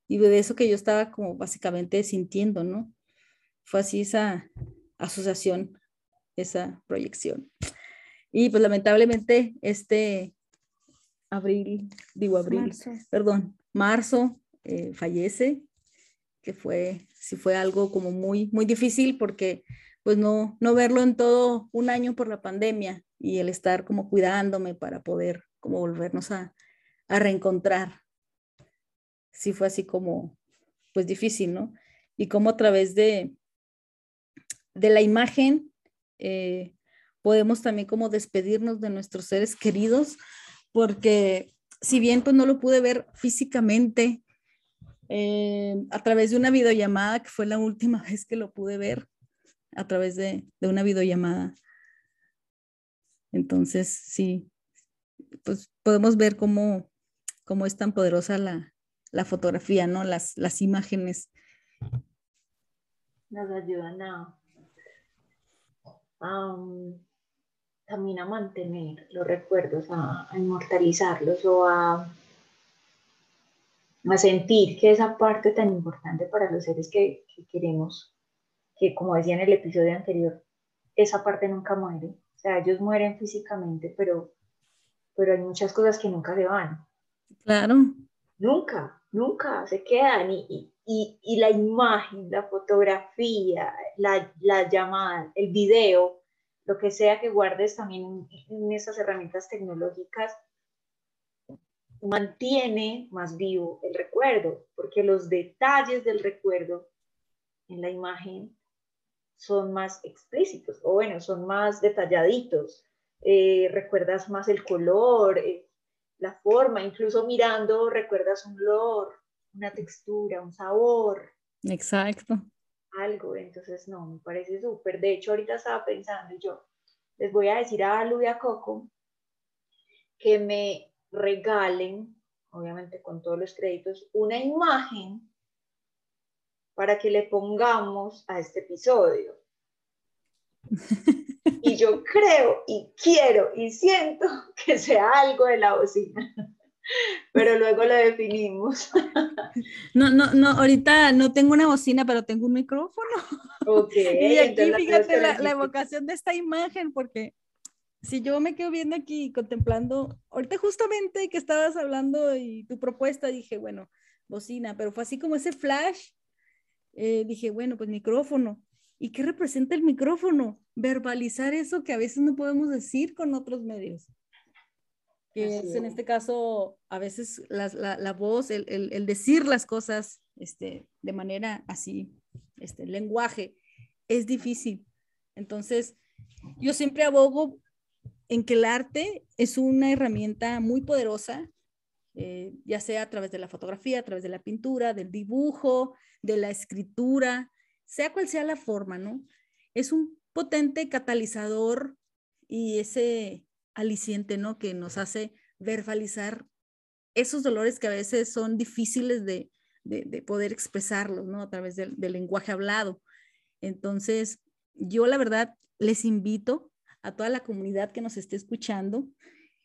y de eso que yo estaba como básicamente sintiendo, ¿no? Fue así esa asociación esa proyección. Y pues lamentablemente este abril, digo abril, perdón, marzo eh, fallece, que fue, sí fue algo como muy, muy difícil porque pues no, no verlo en todo un año por la pandemia y el estar como cuidándome para poder como volvernos a, a reencontrar. Sí fue así como, pues difícil, ¿no? Y como a través de, de la imagen eh, podemos también como despedirnos de nuestros seres queridos, porque si bien pues no lo pude ver físicamente eh, a través de una videollamada, que fue la última vez que lo pude ver, a través de, de una videollamada. Entonces, sí, pues podemos ver cómo, cómo es tan poderosa la, la fotografía, ¿no? Las, las imágenes. Nos ayudan a, también a mantener los recuerdos, a, inmortalizarlos o a, a, sentir que esa parte tan importante para los seres que, que queremos, que como decía en el episodio anterior, esa parte nunca muere. O sea, ellos mueren físicamente, pero, pero hay muchas cosas que nunca se van. Claro. Nunca, nunca se quedan. Y, y, y la imagen, la fotografía, la, la, llamada, el video, lo que sea que guardes también en, esas herramientas tecnológicas, mantiene más vivo el recuerdo, porque los detalles del recuerdo en la imagen son más explícitos, o bueno, son más detalladitos. Eh, recuerdas más el color, eh, la forma, incluso mirando recuerdas un olor, una textura, un sabor. Exacto. Algo, entonces no, me parece súper. De hecho, ahorita estaba pensando yo, les voy a decir a Lu y a Coco que me regalen, obviamente con todos los créditos, una imagen para que le pongamos a este episodio. Y yo creo y quiero y siento que sea algo de la bocina, pero luego lo definimos. No, no, no, ahorita no tengo una bocina, pero tengo un micrófono. Ok. y aquí fíjate la, la evocación de esta imagen, porque si yo me quedo viendo aquí contemplando, ahorita justamente que estabas hablando y tu propuesta, dije, bueno, bocina, pero fue así como ese flash eh, dije, bueno, pues micrófono. ¿Y qué representa el micrófono? Verbalizar eso que a veces no podemos decir con otros medios. Que es, en este caso, a veces la, la, voz, el, el, el, decir las cosas este, de manera así, este, el lenguaje, es difícil. Entonces, yo siempre abogo en que el arte es una herramienta muy poderosa eh, ya sea a través de la fotografía, a través de la pintura, del dibujo, de la escritura, sea cual sea la forma, ¿no? Es un potente catalizador y ese aliciente, ¿no? Que nos hace verbalizar esos dolores que a veces son difíciles de, de, poder expresarlos, ¿no? A través del, del lenguaje hablado. Entonces, yo la verdad les invito a toda la comunidad que nos esté escuchando,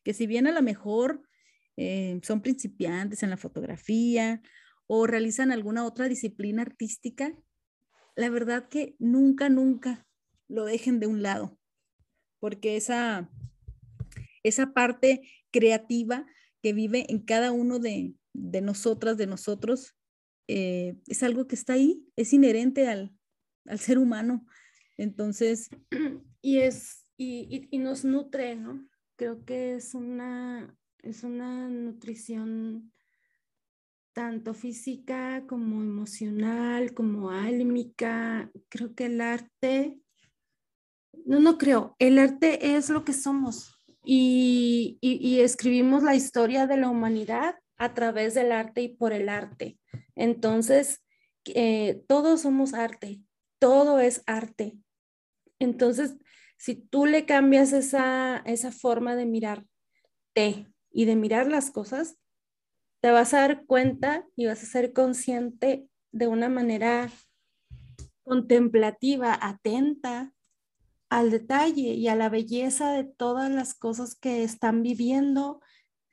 que si bien a lo mejor eh, son principiantes en la fotografía o realizan alguna otra disciplina artística, la verdad que nunca, nunca lo dejen de un lado, porque esa, esa parte creativa que vive en cada uno de, de nosotras, de nosotros, eh, es algo que está ahí, es inherente al, al ser humano. Entonces... Y es, y, y, nos nutre, ¿no? Creo que es una, es una nutrición tanto física como emocional, como álmica. Creo que el arte, no, no creo, el arte es lo que somos y, y, escribimos la historia de la humanidad a través del arte y por el arte. Entonces, eh, todos somos arte, todo es arte. Entonces, si tú le cambias esa, esa forma de mirarte y de mirar las cosas, te vas a dar cuenta y vas a ser consciente de una manera contemplativa, atenta al detalle y a la belleza de todas las cosas que están viviendo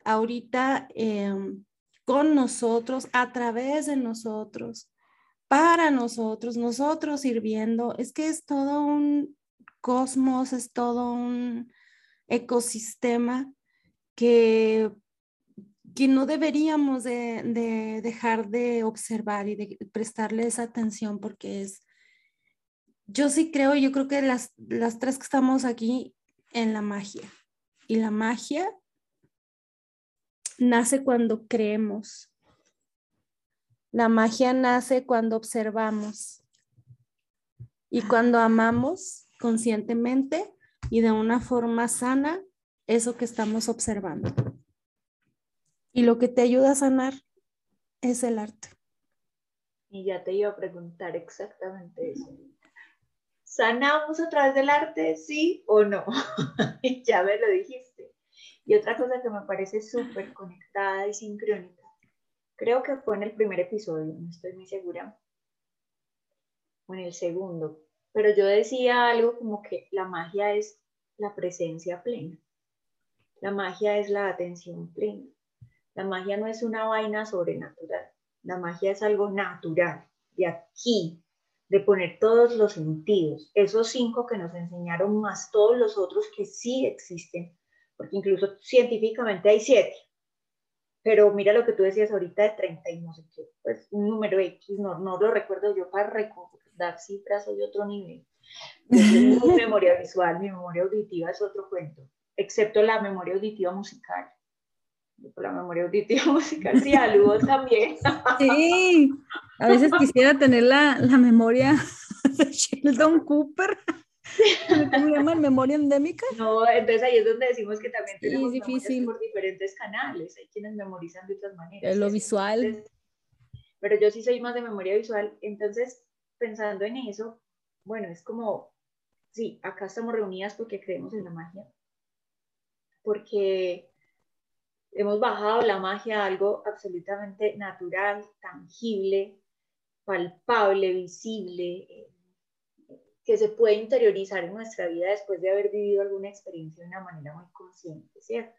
ahorita em, con nosotros, a través de nosotros, para nosotros, nosotros sirviendo. Es que es todo un cosmos, es todo un ecosistema que, que no deberíamos de, dejar de observar y de prestarle esa atención porque es, yo sí creo, yo creo que las, las tres que estamos aquí en la magia. Y la magia nace cuando creemos. La magia nace cuando observamos. Y cuando amamos conscientemente, y de una forma sana eso que estamos observando. Y lo que te ayuda a sanar es el arte. Y ya te iba a preguntar exactamente eso. ¿Sanamos a través del arte, sí o no? ya me lo dijiste. Y otra cosa que me parece súper conectada y sincrónica, creo que fue en el primer episodio, no estoy muy segura, o en el segundo, pero yo decía algo como que la magia es la presencia plena. La magia es la atención plena. La magia no es una vaina sobrenatural. La magia es algo natural, de aquí, de poner todos los sentidos, esos cinco que nos enseñaron más todos los otros que sí existen, porque incluso científicamente hay siete. Pero mira lo que tú decías ahorita de 30 y no sé qué, pues un número X, no, no lo recuerdo yo para recordar cifras soy otro nivel. mi memoria visual, mi memoria auditiva es otro cuento, excepto la memoria auditiva musical por la memoria auditiva musical, sí, algo también. Sí, a veces quisiera tener la, la memoria de Sheldon Cooper. ¿Cómo se llama? ¿Memoria endémica? No, entonces ahí es donde decimos que también tenemos sí, difícil. por diferentes canales. Hay quienes memorizan de otras maneras. Lo visual. pero yo sí soy más de memoria visual. Entonces, pensando en eso, bueno, es como, sí, acá estamos reunidas porque creemos en la magia. Porque hemos bajado la magia a algo absolutamente natural, tangible, palpable, visible, eh, que se puede interiorizar en nuestra vida después de haber vivido alguna experiencia de una manera muy consciente, ¿cierto?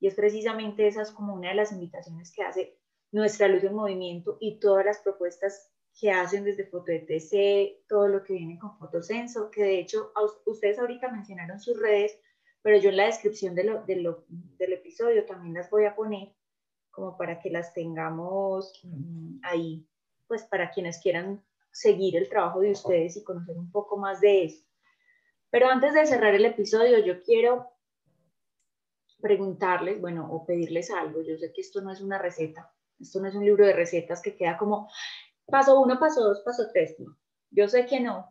Y es precisamente esa es como una de las invitaciones que hace nuestra luz en movimiento y todas las propuestas que hacen desde FotoETC, todo lo que viene con Fotosenso, que de hecho ustedes ahorita mencionaron sus redes, pero yo en la descripción de lo, de lo, del episodio también las voy a poner como para que las tengamos mm, ahí, pues para quienes quieran seguir el trabajo de ustedes y conocer un poco más de eso. Pero antes de cerrar el episodio, yo quiero preguntarles, bueno, o pedirles algo. Yo sé que esto no es una receta, esto no es un libro de recetas que queda como paso uno, paso dos, paso tres. Yo sé que no,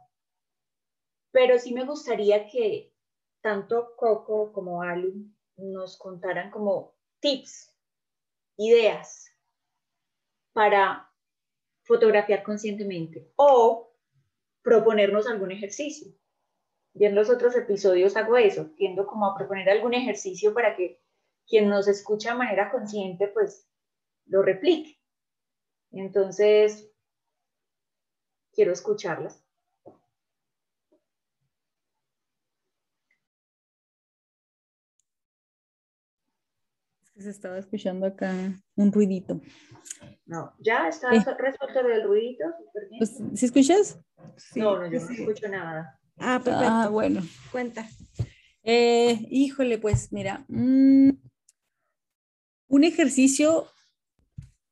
pero sí me gustaría que tanto Coco como Alu nos contaran como tips, ideas para fotografiar conscientemente o proponernos algún ejercicio. Y en los otros episodios hago eso, tiendo como a proponer algún ejercicio para que quien nos escucha de manera consciente pues lo replique. Entonces, quiero escucharlas. Se estaba escuchando acá un ruidito. No, ya está eh. resuelto el ruidito. Pues, ¿Sí escuchas? no, no, yo no escucho nada. Ah, perfecto. Ah, bueno. Cuenta. Eh, híjole, pues mira, mm, un ejercicio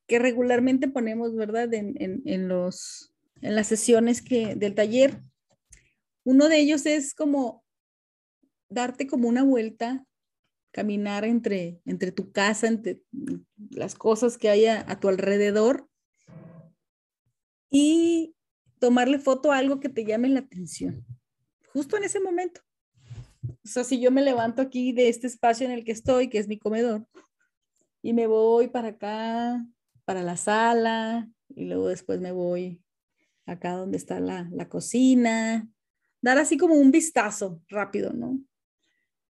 que regularmente ponemos, ¿verdad? En, en, en, los, en las sesiones que, del taller. Uno de ellos es como darte como una vuelta caminar entre, entre tu casa, entre las cosas que hay a, tu alrededor y tomarle foto a algo que te llame la atención, justo en ese momento. O sea, si yo me levanto aquí de este espacio en el que estoy, que es mi comedor, y me voy para acá, para la sala, y luego después me voy acá donde está la, la cocina, dar así como un vistazo rápido, ¿no?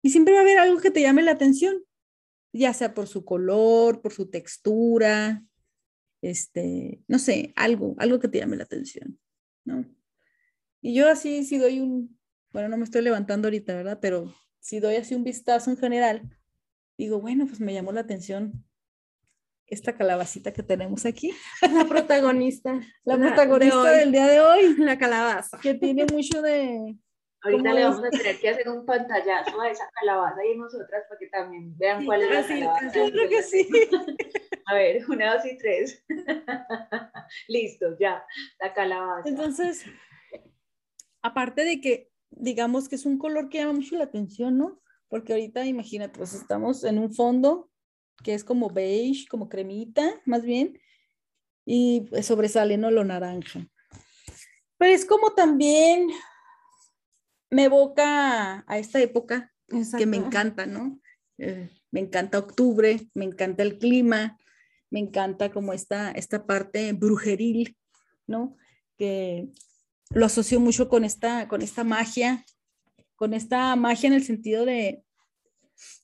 Y siempre va a haber algo que te llame la atención, ya sea por su color, por su textura, este, no sé, algo, algo que te llame la atención, ¿no? Y yo así, si doy un, bueno, no me estoy levantando ahorita, ¿verdad? Pero si doy así un vistazo en general, digo, bueno, pues me llamó la atención esta calabacita que tenemos aquí. La protagonista. La, protagonista del día de hoy. La calabaza. Que tiene mucho de, Ahorita le vamos a tener que hacer un pantallazo a esa calabaza y nosotras para que también vean cuál es la calabaza. Yo creo que sí. A ver, una, dos y tres. Listo, ya, la calabaza. Entonces, aparte de que, digamos que es un color que llama mucho la atención, ¿no? Porque ahorita, imagínate, pues estamos en un fondo que es como beige, como cremita, más bien, y sobresale, ¿no? Lo naranja. Pero es como también me evoca a esta época que me encanta, ¿no? Eh, me encanta octubre, me encanta el clima, me encanta como esta, esta parte brujeril, ¿no? Que lo asocio mucho con esta, con esta magia, con esta magia en el sentido de,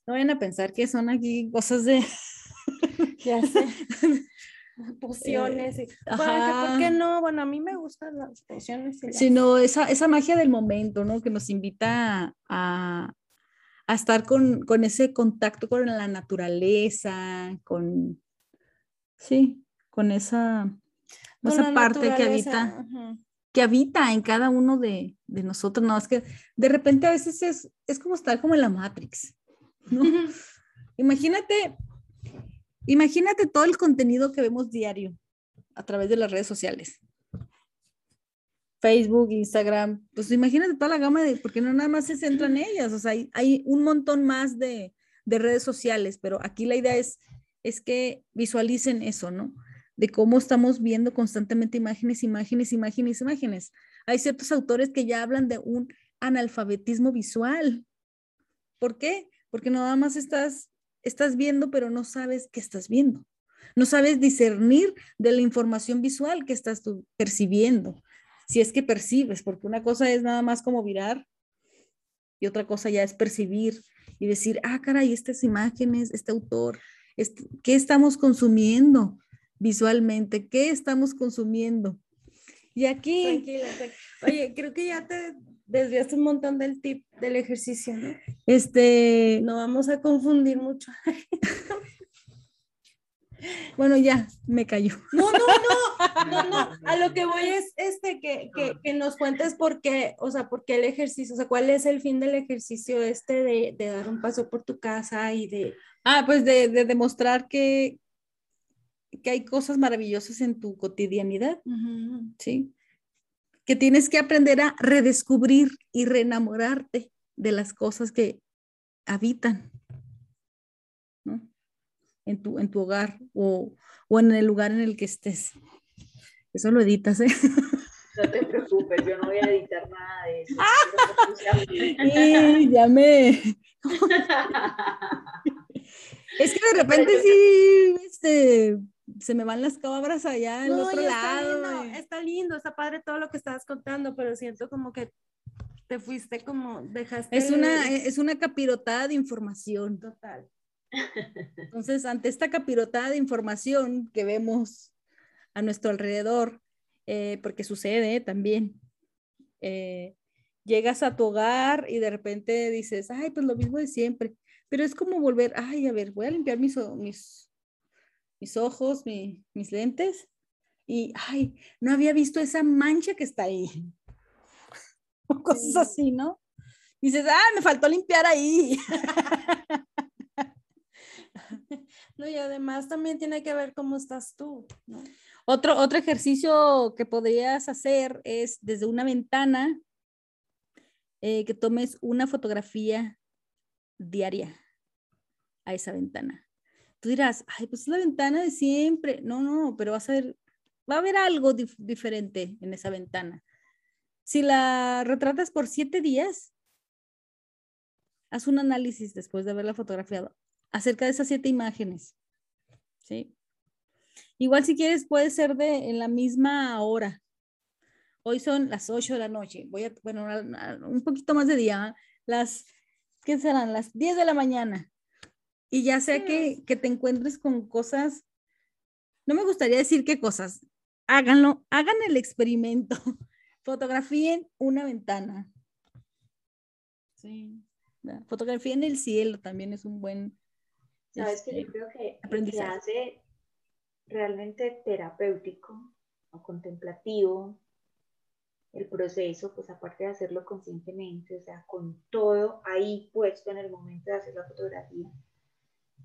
no vayan a pensar que son aquí cosas de... Ya sé. pociones. Eh, ¿Por qué no? Bueno, a mí me gustan las pociones. Sino esa, esa magia del momento, ¿no? Que nos invita a, a estar con, con, ese contacto con la naturaleza, con, sí, con esa, esa parte que habita, que habita en cada uno de, de, nosotros. No, es que de repente a veces es, es como estar como en la Matrix, ¿no? Imagínate, imagínate todo el contenido que vemos diario a través de las redes sociales. Facebook, Instagram, pues imagínate toda la gama de, porque no nada más se centra en ellas, o sea, hay, hay un montón más de, de, redes sociales, pero aquí la idea es, es que visualicen eso, ¿no? De cómo estamos viendo constantemente imágenes, imágenes, imágenes, imágenes. Hay ciertos autores que ya hablan de un analfabetismo visual. ¿Por qué? Porque nada más estás, estás viendo, pero no sabes qué estás viendo. No sabes discernir de la información visual que estás tú percibiendo si es que percibes, porque una cosa es nada más como mirar y otra cosa ya es percibir y decir, ah, caray, estas imágenes, este autor, este, ¿qué estamos consumiendo visualmente? ¿Qué estamos consumiendo? Y aquí... Oye, creo que ya te desviaste un montón del tip del ejercicio, ¿no? Este... No vamos a confundir mucho. Bueno, ya, me cayó. No, no, no, no, no. A lo que voy es este, que, que, que nos cuentes por qué, o sea, por qué el ejercicio, o sea, cuál es el fin del ejercicio este de, de dar un paso por tu casa y de... Ah, pues de, de demostrar que, que hay cosas maravillosas en tu cotidianidad, ¿sí? Que tienes que aprender a redescubrir y reenamorarte de las cosas que habitan en tu, en tu hogar o, o en el lugar en el que estés. Eso lo editas, ¿eh? No te preocupes, yo no voy a editar nada de eso. y ya me... es que de repente sí, este, se me van las cabras allá al otro lado. Está lindo, está lindo, está padre todo lo que estabas contando, pero siento como que te fuiste como, dejaste... Es una, es una capirotada de información. Total. Entonces, ante esta capirotada de información que vemos a nuestro alrededor, eh, porque sucede también, eh, llegas a tu hogar y de repente dices, ay, pues lo mismo de siempre, pero es como volver, ay, a ver, voy a limpiar mis, mis, mis ojos, mis lentes, y, ay, no había visto esa mancha que está ahí. cosas así, ¿no? dices, ay, me faltó limpiar ahí. No, y además también tiene que ver cómo estás tú, Otro, otro ejercicio que podrías hacer es desde una ventana eh, que tomes una fotografía diaria a esa ventana. Tú dirás, ay, pues es la ventana de siempre. No, no, pero va a ser, va a haber algo diferente en esa ventana. Si la retratas por siete días, haz un análisis después de haberla fotografiado acerca de esas siete imágenes. ¿Sí? Igual si quieres puede ser de en la misma hora. Hoy son las 8 de la noche. Voy a, bueno, un poquito más de día. Las, ¿qué serán? Las 10 de la mañana. Y ya sea que, que te encuentres con cosas, no me gustaría decir qué cosas. Háganlo, hagan el experimento. Fotografíen una ventana. Sí. Fotografía en el cielo también es un buen Sabes que yo este, creo que se hace realmente terapéutico o contemplativo el proceso, pues aparte de hacerlo conscientemente, o sea, con todo ahí puesto en el momento de hacer la fotografía,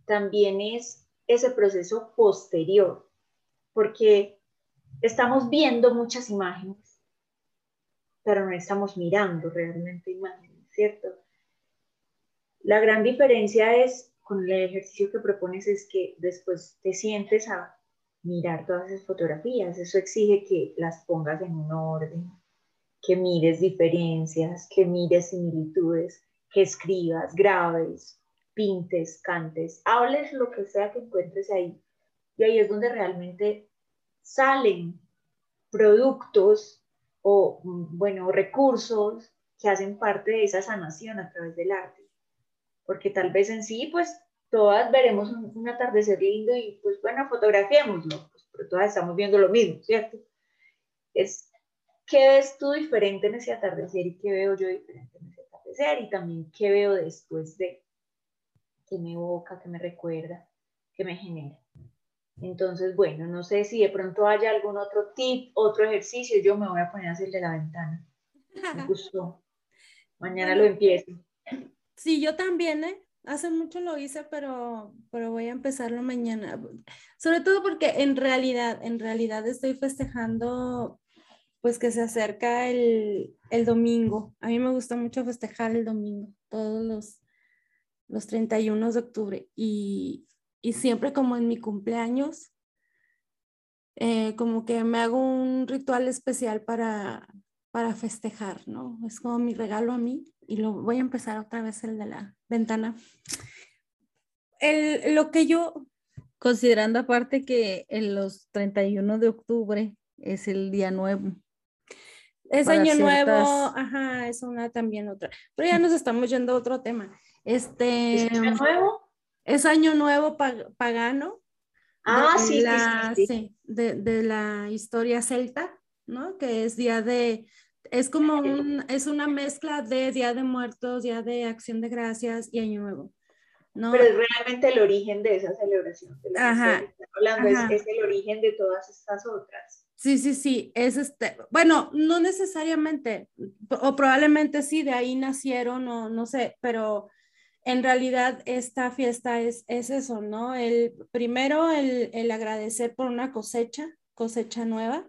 también es ese proceso posterior, porque estamos viendo muchas imágenes, pero no estamos mirando realmente imágenes, ¿cierto? La gran diferencia es con el ejercicio que propones es que después te sientes a mirar todas esas fotografías. Eso exige que las pongas en un orden, que mires diferencias, que mires similitudes, que escribas, grabes, pintes, cantes, hables lo que sea que encuentres ahí. Y ahí es donde realmente salen productos o, bueno, recursos que hacen parte de esa sanación a través del arte. Porque tal vez en sí, pues todas veremos un, atardecer lindo y pues bueno, fotografiémoslo, pues, pero todas estamos viendo lo mismo, ¿cierto? Es qué ves tú diferente en ese atardecer y qué veo yo diferente en ese atardecer y también qué veo después de, que me evoca, que me recuerda, que me genera. Entonces, bueno, no sé si de pronto haya algún otro tip, otro ejercicio, yo me voy a poner a hacer el de la ventana. Me gustó. Mañana lo empiezo. Sí, yo también, ¿eh? Hace mucho lo hice, pero, pero voy a empezarlo mañana. Sobre todo porque en realidad, en realidad estoy festejando, pues que se acerca el, el domingo. A mí me gusta mucho festejar el domingo, todos los, los 31 de octubre. Y, y siempre como en mi cumpleaños, eh, como que me hago un ritual especial para, para festejar, ¿no? Es como mi regalo a mí y lo voy a empezar otra vez el de la ventana. El, lo que yo... Considerando aparte que en los 31 de octubre es el día nuevo. Es año nuevo, ajá, es una también otra. Pero ya nos estamos yendo a otro tema. Este, ¿Es año nuevo? Es año nuevo pagano. Ah, sí, sí, sí, de, de, la historia celta, ¿no? Que es día de, es como un, es una mezcla de Día de Muertos, Día de Acción de Gracias y Año Nuevo. ¿no? Pero es realmente el origen de esa celebración. De la ajá, hablando, Es, es, el origen de todas estas otras. Sí, sí, sí, es este, bueno, no necesariamente, o probablemente sí, de ahí nacieron, o no sé, pero en realidad esta fiesta es, es eso, ¿no? El, primero, el, el, agradecer por una cosecha, cosecha nueva,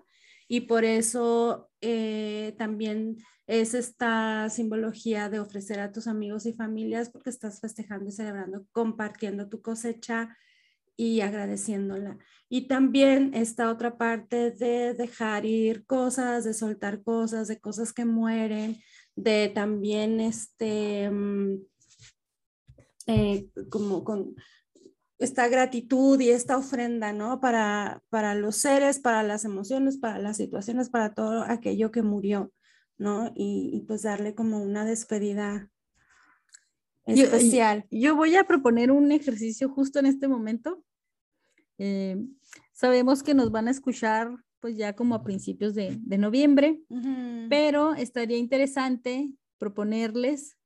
y por eso eh, también es esta simbología de ofrecer a tus amigos y familias porque estás festejando y celebrando, compartiendo tu cosecha y agradeciéndola. Y también esta otra parte de dejar ir cosas, de soltar cosas, de cosas que mueren, de también este... Mm, eh, como con esta gratitud y esta ofrenda, ¿no? Para, para los seres, para las emociones, para las situaciones, para todo aquello que murió, ¿no? Y, pues darle como una despedida especial. Yo, voy a proponer un ejercicio justo en este momento. Eh, sabemos que nos van a escuchar pues ya como a principios de, de noviembre, pero estaría interesante proponerles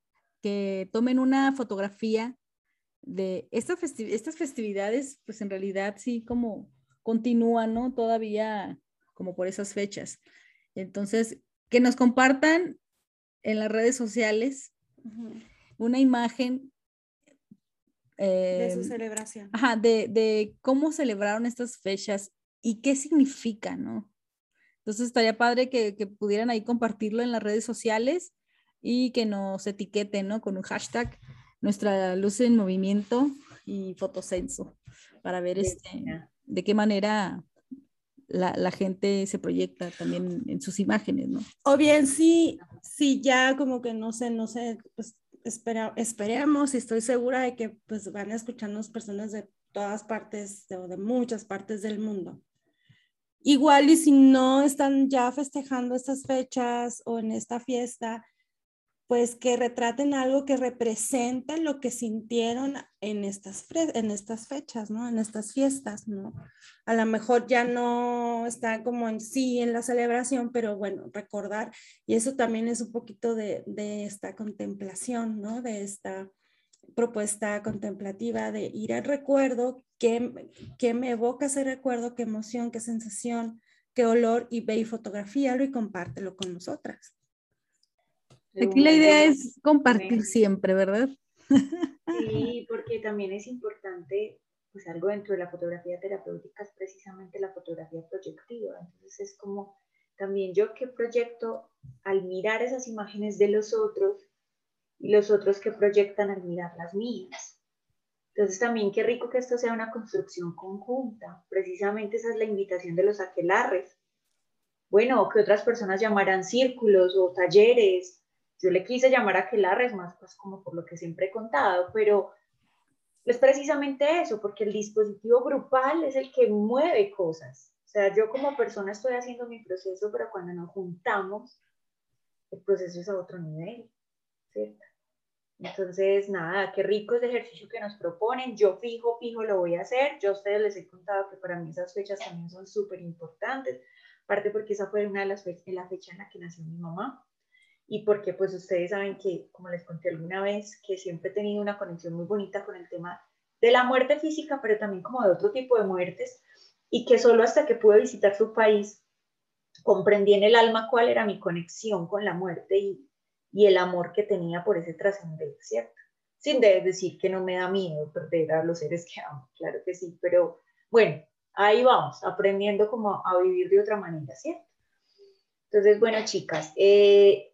que tomen una fotografía de esta estas festividades, pues en realidad sí como continúan, ¿no? Todavía como por esas fechas. Entonces, que nos compartan en las redes sociales una imagen de su celebración. Ajá, de, de, cómo celebraron estas fechas y qué significa, ¿no? Entonces estaría padre que, que, pudieran ahí compartirlo en las redes sociales y que nos etiqueten, ¿no? Con un hashtag nuestra luz en movimiento y fotosenso para ver este, de qué manera la, la, gente se proyecta también en sus imágenes, ¿no? O bien sí, sí ya como que no sé, no sé, pues espera, esperemos y estoy segura de que pues van a escucharnos personas de todas partes o de, de muchas partes del mundo. Igual y si no están ya festejando estas fechas o en esta fiesta, pues que retraten algo que represente lo que sintieron en estas, en estas fechas, ¿no? En estas fiestas, ¿no? A lo mejor ya no está como en sí en la celebración, pero bueno, recordar, y eso también es un poquito de, de esta contemplación, ¿no? De esta propuesta contemplativa de ir al recuerdo, que, que me evoca ese recuerdo, qué emoción, qué sensación, qué olor, y ve y fotografíalo y compártelo con nosotras. Aquí la idea es compartir siempre, ¿verdad? Sí, porque también es importante, pues algo dentro de la fotografía terapéutica es precisamente la fotografía proyectiva. Entonces es como también yo que proyecto al mirar esas imágenes de los otros y los otros que proyectan al mirar las mías. Entonces también qué rico que esto sea una construcción conjunta. Precisamente esa es la invitación de los aquelarres, bueno, que otras personas llamarán círculos o talleres. Yo le quise llamar a aquelarres más pues como por lo que siempre he contado, pero es precisamente eso, porque el dispositivo grupal es el que mueve cosas. O sea, yo como persona estoy haciendo mi proceso, pero cuando nos juntamos, el proceso es a otro nivel, ¿cierto? Entonces, nada, qué rico ese ejercicio que nos proponen. Yo fijo, fijo, lo voy a hacer. Yo a ustedes les he contado que para mí esas fechas también son súper importantes. Aparte porque esa fue una de las fechas, la fecha en la que nació mi mamá. Y porque pues ustedes saben que, como les conté alguna vez, que siempre he tenido una conexión muy bonita con el tema de la muerte física, pero también como de otro tipo de muertes. Y que solo hasta que pude visitar su país comprendí en el alma cuál era mi conexión con la muerte y, y el amor que tenía por ese trascendente, ¿cierto? Sin decir que no me da miedo perder a los seres que amo, claro que sí, pero bueno, ahí vamos, aprendiendo como a vivir de otra manera, ¿cierto? Entonces, bueno, chicas, eh,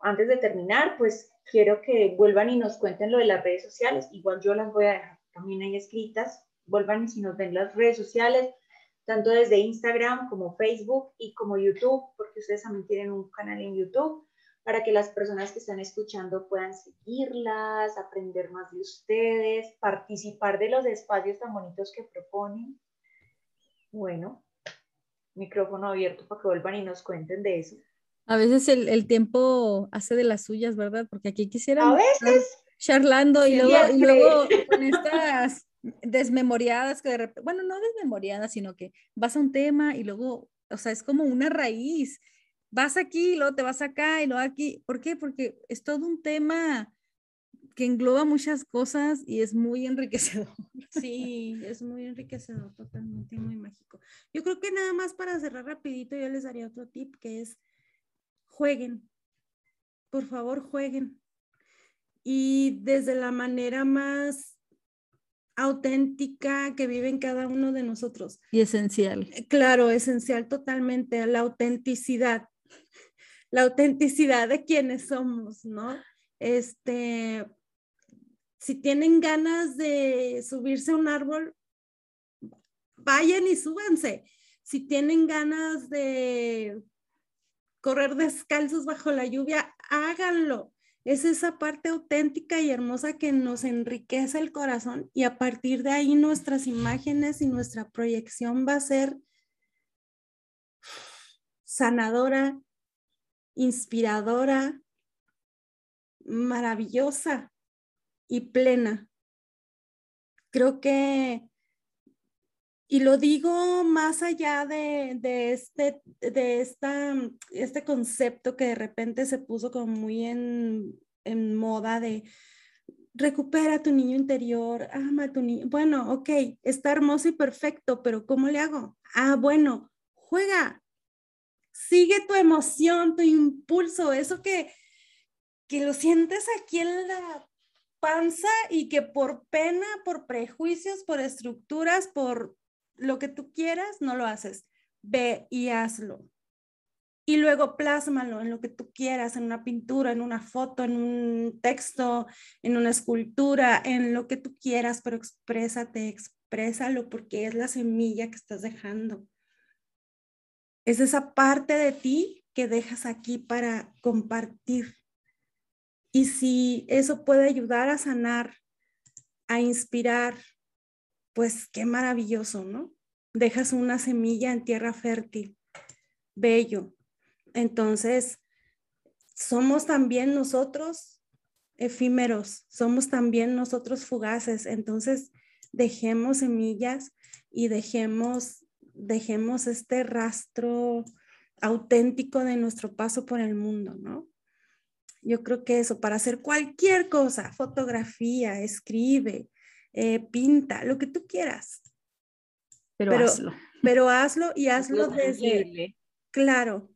antes de terminar, pues quiero que vuelvan y nos cuenten lo de las redes sociales, igual yo las voy a dejar también ahí escritas, vuelvan y si nos ven las redes sociales, tanto desde Instagram como Facebook y como YouTube, porque ustedes también tienen un canal en YouTube para que las personas que están escuchando puedan seguirlas, aprender más de ustedes, participar de los espacios tan bonitos que proponen. Bueno, micrófono abierto para que vuelvan y nos cuenten de eso. A veces el, tiempo hace de las suyas, ¿verdad? Porque aquí quisiera... A veces. Charlando y luego, y luego con estas desmemoriadas que de repente, bueno, no desmemoriadas, sino que vas a un tema y luego, o sea, es como una raíz vas aquí, y luego te vas acá y luego aquí. ¿Por qué? Porque es todo un tema que engloba muchas cosas y es muy enriquecedor. Sí, es muy enriquecedor, totalmente muy mágico. Yo creo que nada más para cerrar rapidito, yo les daría otro tip que es jueguen. Por favor, jueguen. Y desde la manera más auténtica que vive en cada uno de nosotros. Y esencial. Claro, esencial totalmente, la autenticidad la autenticidad de quienes somos, ¿no? Este, si tienen ganas de subirse a un árbol, vayan y súbanse. Si tienen ganas de correr descalzos bajo la lluvia, háganlo. Es esa parte auténtica y hermosa que nos enriquece el corazón y a partir de ahí nuestras imágenes y nuestra proyección va a ser sanadora, inspiradora, maravillosa y plena. Creo que, y lo digo más allá de, este, de esta, este concepto que de repente se puso como muy en, en moda de recupera tu niño interior, ama a tu niño. Bueno, ok, está hermoso y perfecto, pero ¿cómo le hago? Ah, bueno, juega, sigue tu emoción, tu impulso, eso que, que lo sientes aquí en la panza y que por pena, por prejuicios, por estructuras, por lo que tú quieras, no lo haces. Ve y hazlo. Y luego plásmalo en lo que tú quieras, en una pintura, en una foto, en un texto, en una escultura, en lo que tú quieras, pero exprésate, exprésalo porque es la semilla que estás dejando. Es esa parte de ti que dejas aquí para compartir. Y si eso puede ayudar a sanar, a inspirar, pues qué maravilloso, ¿no? Dejas una semilla en tierra fértil, bello. Entonces, somos también nosotros efímeros, somos también nosotros fugaces. Entonces, dejemos semillas y dejemos dejemos este rastro auténtico de nuestro paso por el mundo, ¿no? Yo creo que eso, para hacer cualquier cosa, fotografía, escribe, eh, pinta, lo que tú quieras. Pero, hazlo. Pero hazlo y hazlo desde, claro,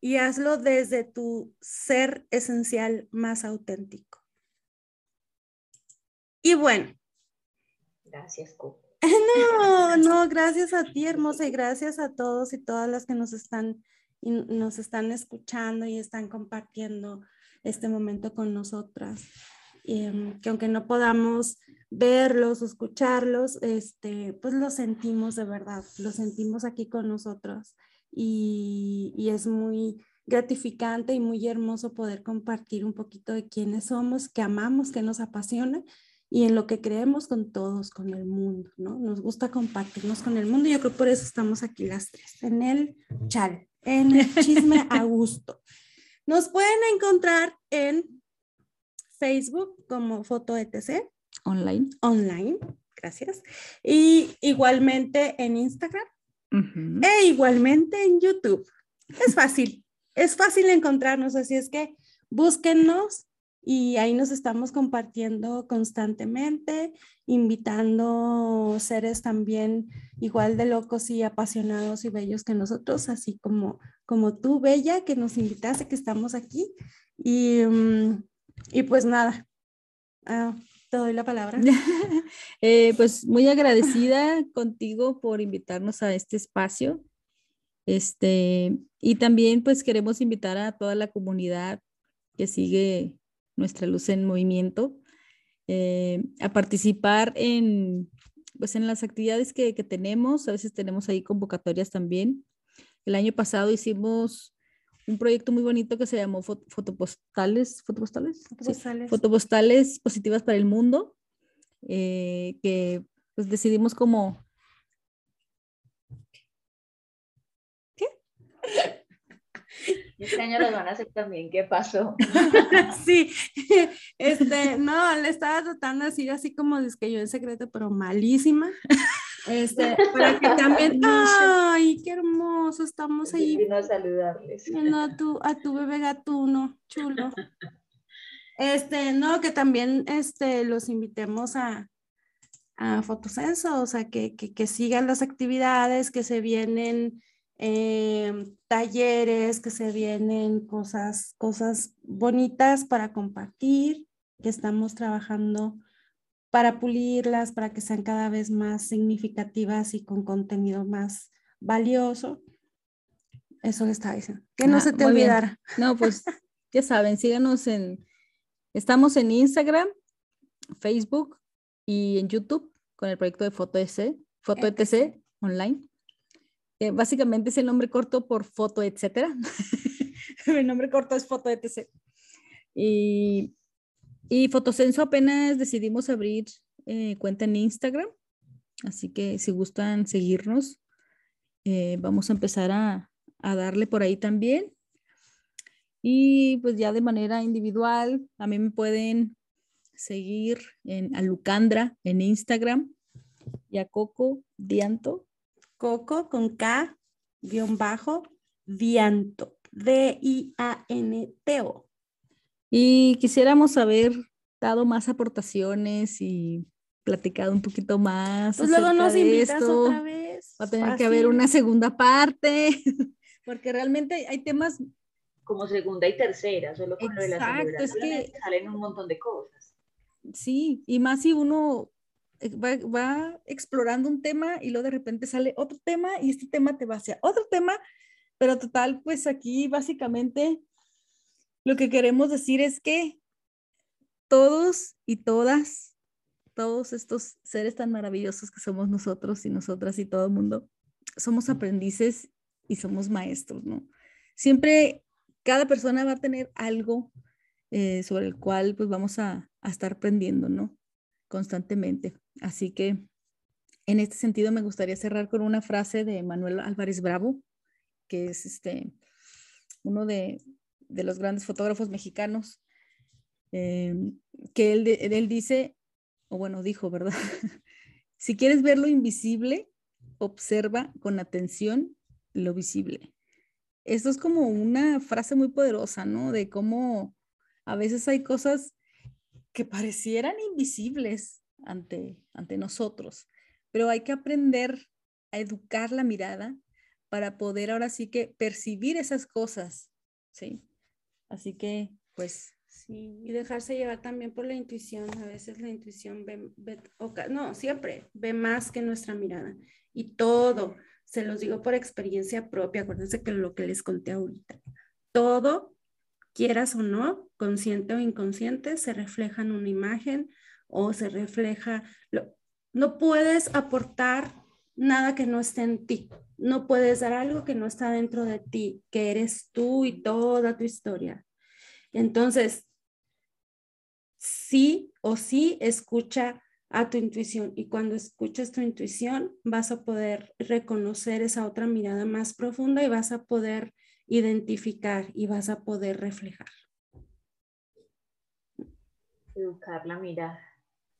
y hazlo desde tu ser esencial más auténtico. Y bueno. Gracias, Coco. No, no, gracias a ti, hermosa, y gracias a todos y todas las que nos están, nos están escuchando y están compartiendo este momento con nosotras. Em, que aunque no podamos verlos o escucharlos, este, pues lo sentimos de verdad, lo sentimos aquí con nosotros. y, y es muy gratificante y muy hermoso poder compartir un poquito de quiénes somos, que amamos, que nos apasiona y en lo que creemos con todos, con el mundo, ¿no? Nos gusta compartirnos con el mundo y yo creo por eso estamos aquí las tres, en el chal, en el chisme a gusto. Nos pueden encontrar en Facebook como Foto ETC. Online. Online, gracias. Y igualmente en Instagram. E igualmente en YouTube. Es fácil, es fácil encontrarnos, así es que búsquennos y ahí nos estamos compartiendo constantemente, invitando seres también igual de locos y apasionados y bellos que nosotros, así como, como tú, Bella, que nos invitaste, que estamos aquí. Y, mm, y pues nada, ah, te doy la palabra. Eh, pues muy agradecida contigo por invitarnos a este espacio. Este, y también pues queremos invitar a toda la comunidad que sigue nuestra luz en movimiento eh, a participar en, pues en las actividades que, que, tenemos. A veces tenemos ahí convocatorias también. El año pasado hicimos un proyecto muy bonito que se llamó Fotopostales, ¿Fotopostales? Fotopostales. Fotopostales positivas para el mundo, eh, que pues decidimos como Este año los van a hacer también. ¿Qué pasó? sí, este, no, le estaba tratando de decir así como es que yo en secreto, pero malísima. Este, para que también, ay, qué hermoso, estamos ahí. Vino a saludarles. A tu, a tu bebé gatuno, chulo. Este, no, que también este, los invitemos a, a Fotosenso, o sea, que, que, que sigan las actividades que se vienen Em, talleres que se vienen, cosas, cosas bonitas para compartir, que estamos trabajando para pulirlas, para que sean cada vez más significativas y con contenido más valioso. Eso le estaba diciendo. Que no ah, se te olvidara. No, pues ya saben, síganos en, estamos en Instagram, Facebook y en YouTube con el proyecto de Foto ETC, Foto ETC online básicamente es el nombre corto por foto, etcétera. el nombre corto es foto, etc. Y, y Fotosenso apenas decidimos abrir eh, cuenta en Instagram, así que si gustan seguirnos, eh, vamos a empezar a, a darle por ahí también. Y pues ya de manera individual, a mí me pueden seguir en Alucandra en Instagram y a Coco Dianto Coco con K, guion bajo, Dianto, D-I-A-N-T-O. Y quisiéramos haber dado más aportaciones y platicado un poquito más. Pues luego nos invitas otra vez. Va a tener que haber una segunda parte, porque realmente hay temas como segunda y tercera, solo con lo de la es que salen un montón de cosas. Sí, y más si uno eh, va, explorando un tema y luego de repente sale otro tema y este tema te va hacia otro tema, pero total, pues aquí básicamente lo que queremos decir es que todos y todas, todos estos seres tan maravillosos que somos nosotros y nosotras y todo el mundo, somos aprendices y somos maestros, ¿no? Siempre cada persona va a tener algo eh, sobre el cual pues vamos a, a estar aprendiendo, ¿no? Constantemente. Así que en este sentido me gustaría cerrar con una frase de Manuel Álvarez Bravo, que es este, uno de, los grandes fotógrafos mexicanos, eh, que él, él dice, o bueno, dijo, ¿verdad? si quieres ver lo invisible, observa con atención lo visible. Esto es como una frase muy poderosa, ¿no? De cómo a veces hay cosas que parecieran invisibles, ante, ante nosotros. Pero hay que aprender a educar la mirada para poder ahora sí que percibir esas cosas, ¿sí? Así que, pues... Sí, y dejarse llevar también por la intuición. A veces la intuición ve, no, siempre ve más que nuestra mirada. Y todo, se los digo por experiencia propia, acuérdense que lo que les conté ahorita, todo, quieras o no, consciente o inconsciente, se refleja en una imagen, o se refleja, no puedes aportar nada que no esté en ti. No puedes dar algo que no está dentro de ti, que eres tú y toda tu historia. Entonces, sí o sí escucha a tu intuición y cuando escuches tu intuición vas a poder reconocer esa otra mirada más profunda y vas a poder identificar y vas a poder reflejar. Educar la mirada,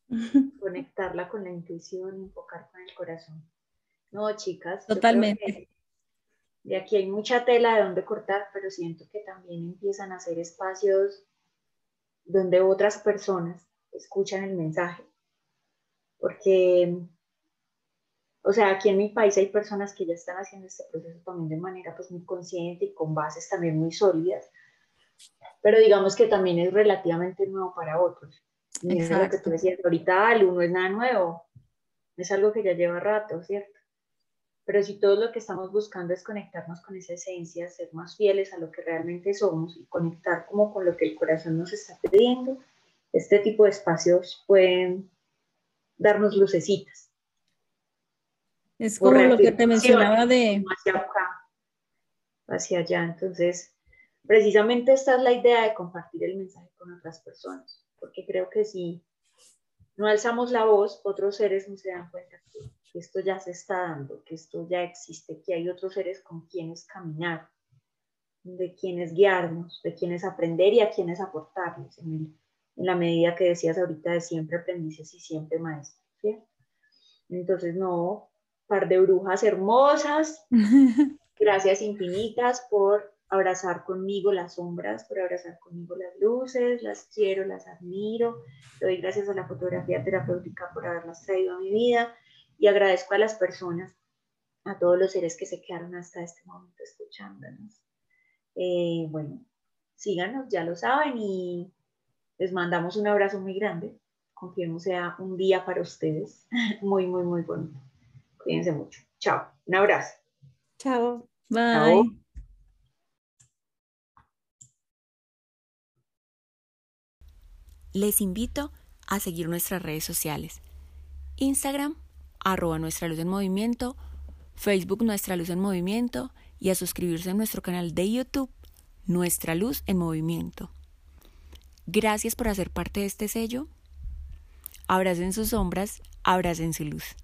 conectarla con la intuición, enfocar con el corazón. No, chicas. Totalmente. De aquí hay mucha tela de donde cortar, pero siento que también empiezan a ser espacios donde otras personas escuchan el mensaje porque, o sea, aquí en mi país hay personas que ya están haciendo este proceso también de manera pues muy consciente y con bases también muy sólidas, pero digamos que también es relativamente nuevo para otros. Y es lo que tú decías, ahorita el uno es nada nuevo, es algo que ya lleva rato, ¿cierto? Pero si todo lo que estamos buscando es conectarnos con esa esencia, ser más fieles a lo que realmente somos y conectar como con lo que el corazón nos está pidiendo, este tipo de espacios pueden darnos lucecitas. Es como lo que te mencionaba de... Hacia acá, hacia allá. Entonces, precisamente esta es la idea de compartir el mensaje con otras personas, porque creo que si no alzamos la voz, otros seres no se dan cuenta que esto ya se está dando, que esto ya existe, que hay otros seres con quienes caminar, de quienes guiarnos, de quienes aprender y a quienes aportarles en en la medida que decías ahorita de siempre aprendices y siempre maestros. Entonces, no, par de brujas hermosas, gracias infinitas por abrazar conmigo las sombras, por abrazar conmigo las luces, las quiero, las admiro, doy gracias a la fotografía terapéutica por haberlas traído a mi vida y agradezco a las personas, a todos los seres que se quedaron hasta este momento escuchándonos. Eh, bueno, síganos, ya lo saben, y les mandamos un abrazo muy grande. Confiemos sea un día para ustedes muy, muy, muy bonito. Cuídense mucho. Chao. Un abrazo. Chao. Bye. Les invito a seguir nuestras redes sociales. Instagram, arroba Nuestra Luz en Movimiento, Facebook Nuestra Luz en Movimiento y a suscribirse a nuestro canal de YouTube Nuestra Luz en Movimiento. Gracias por hacer parte de este sello. Abracen sus sombras, abracen su luz.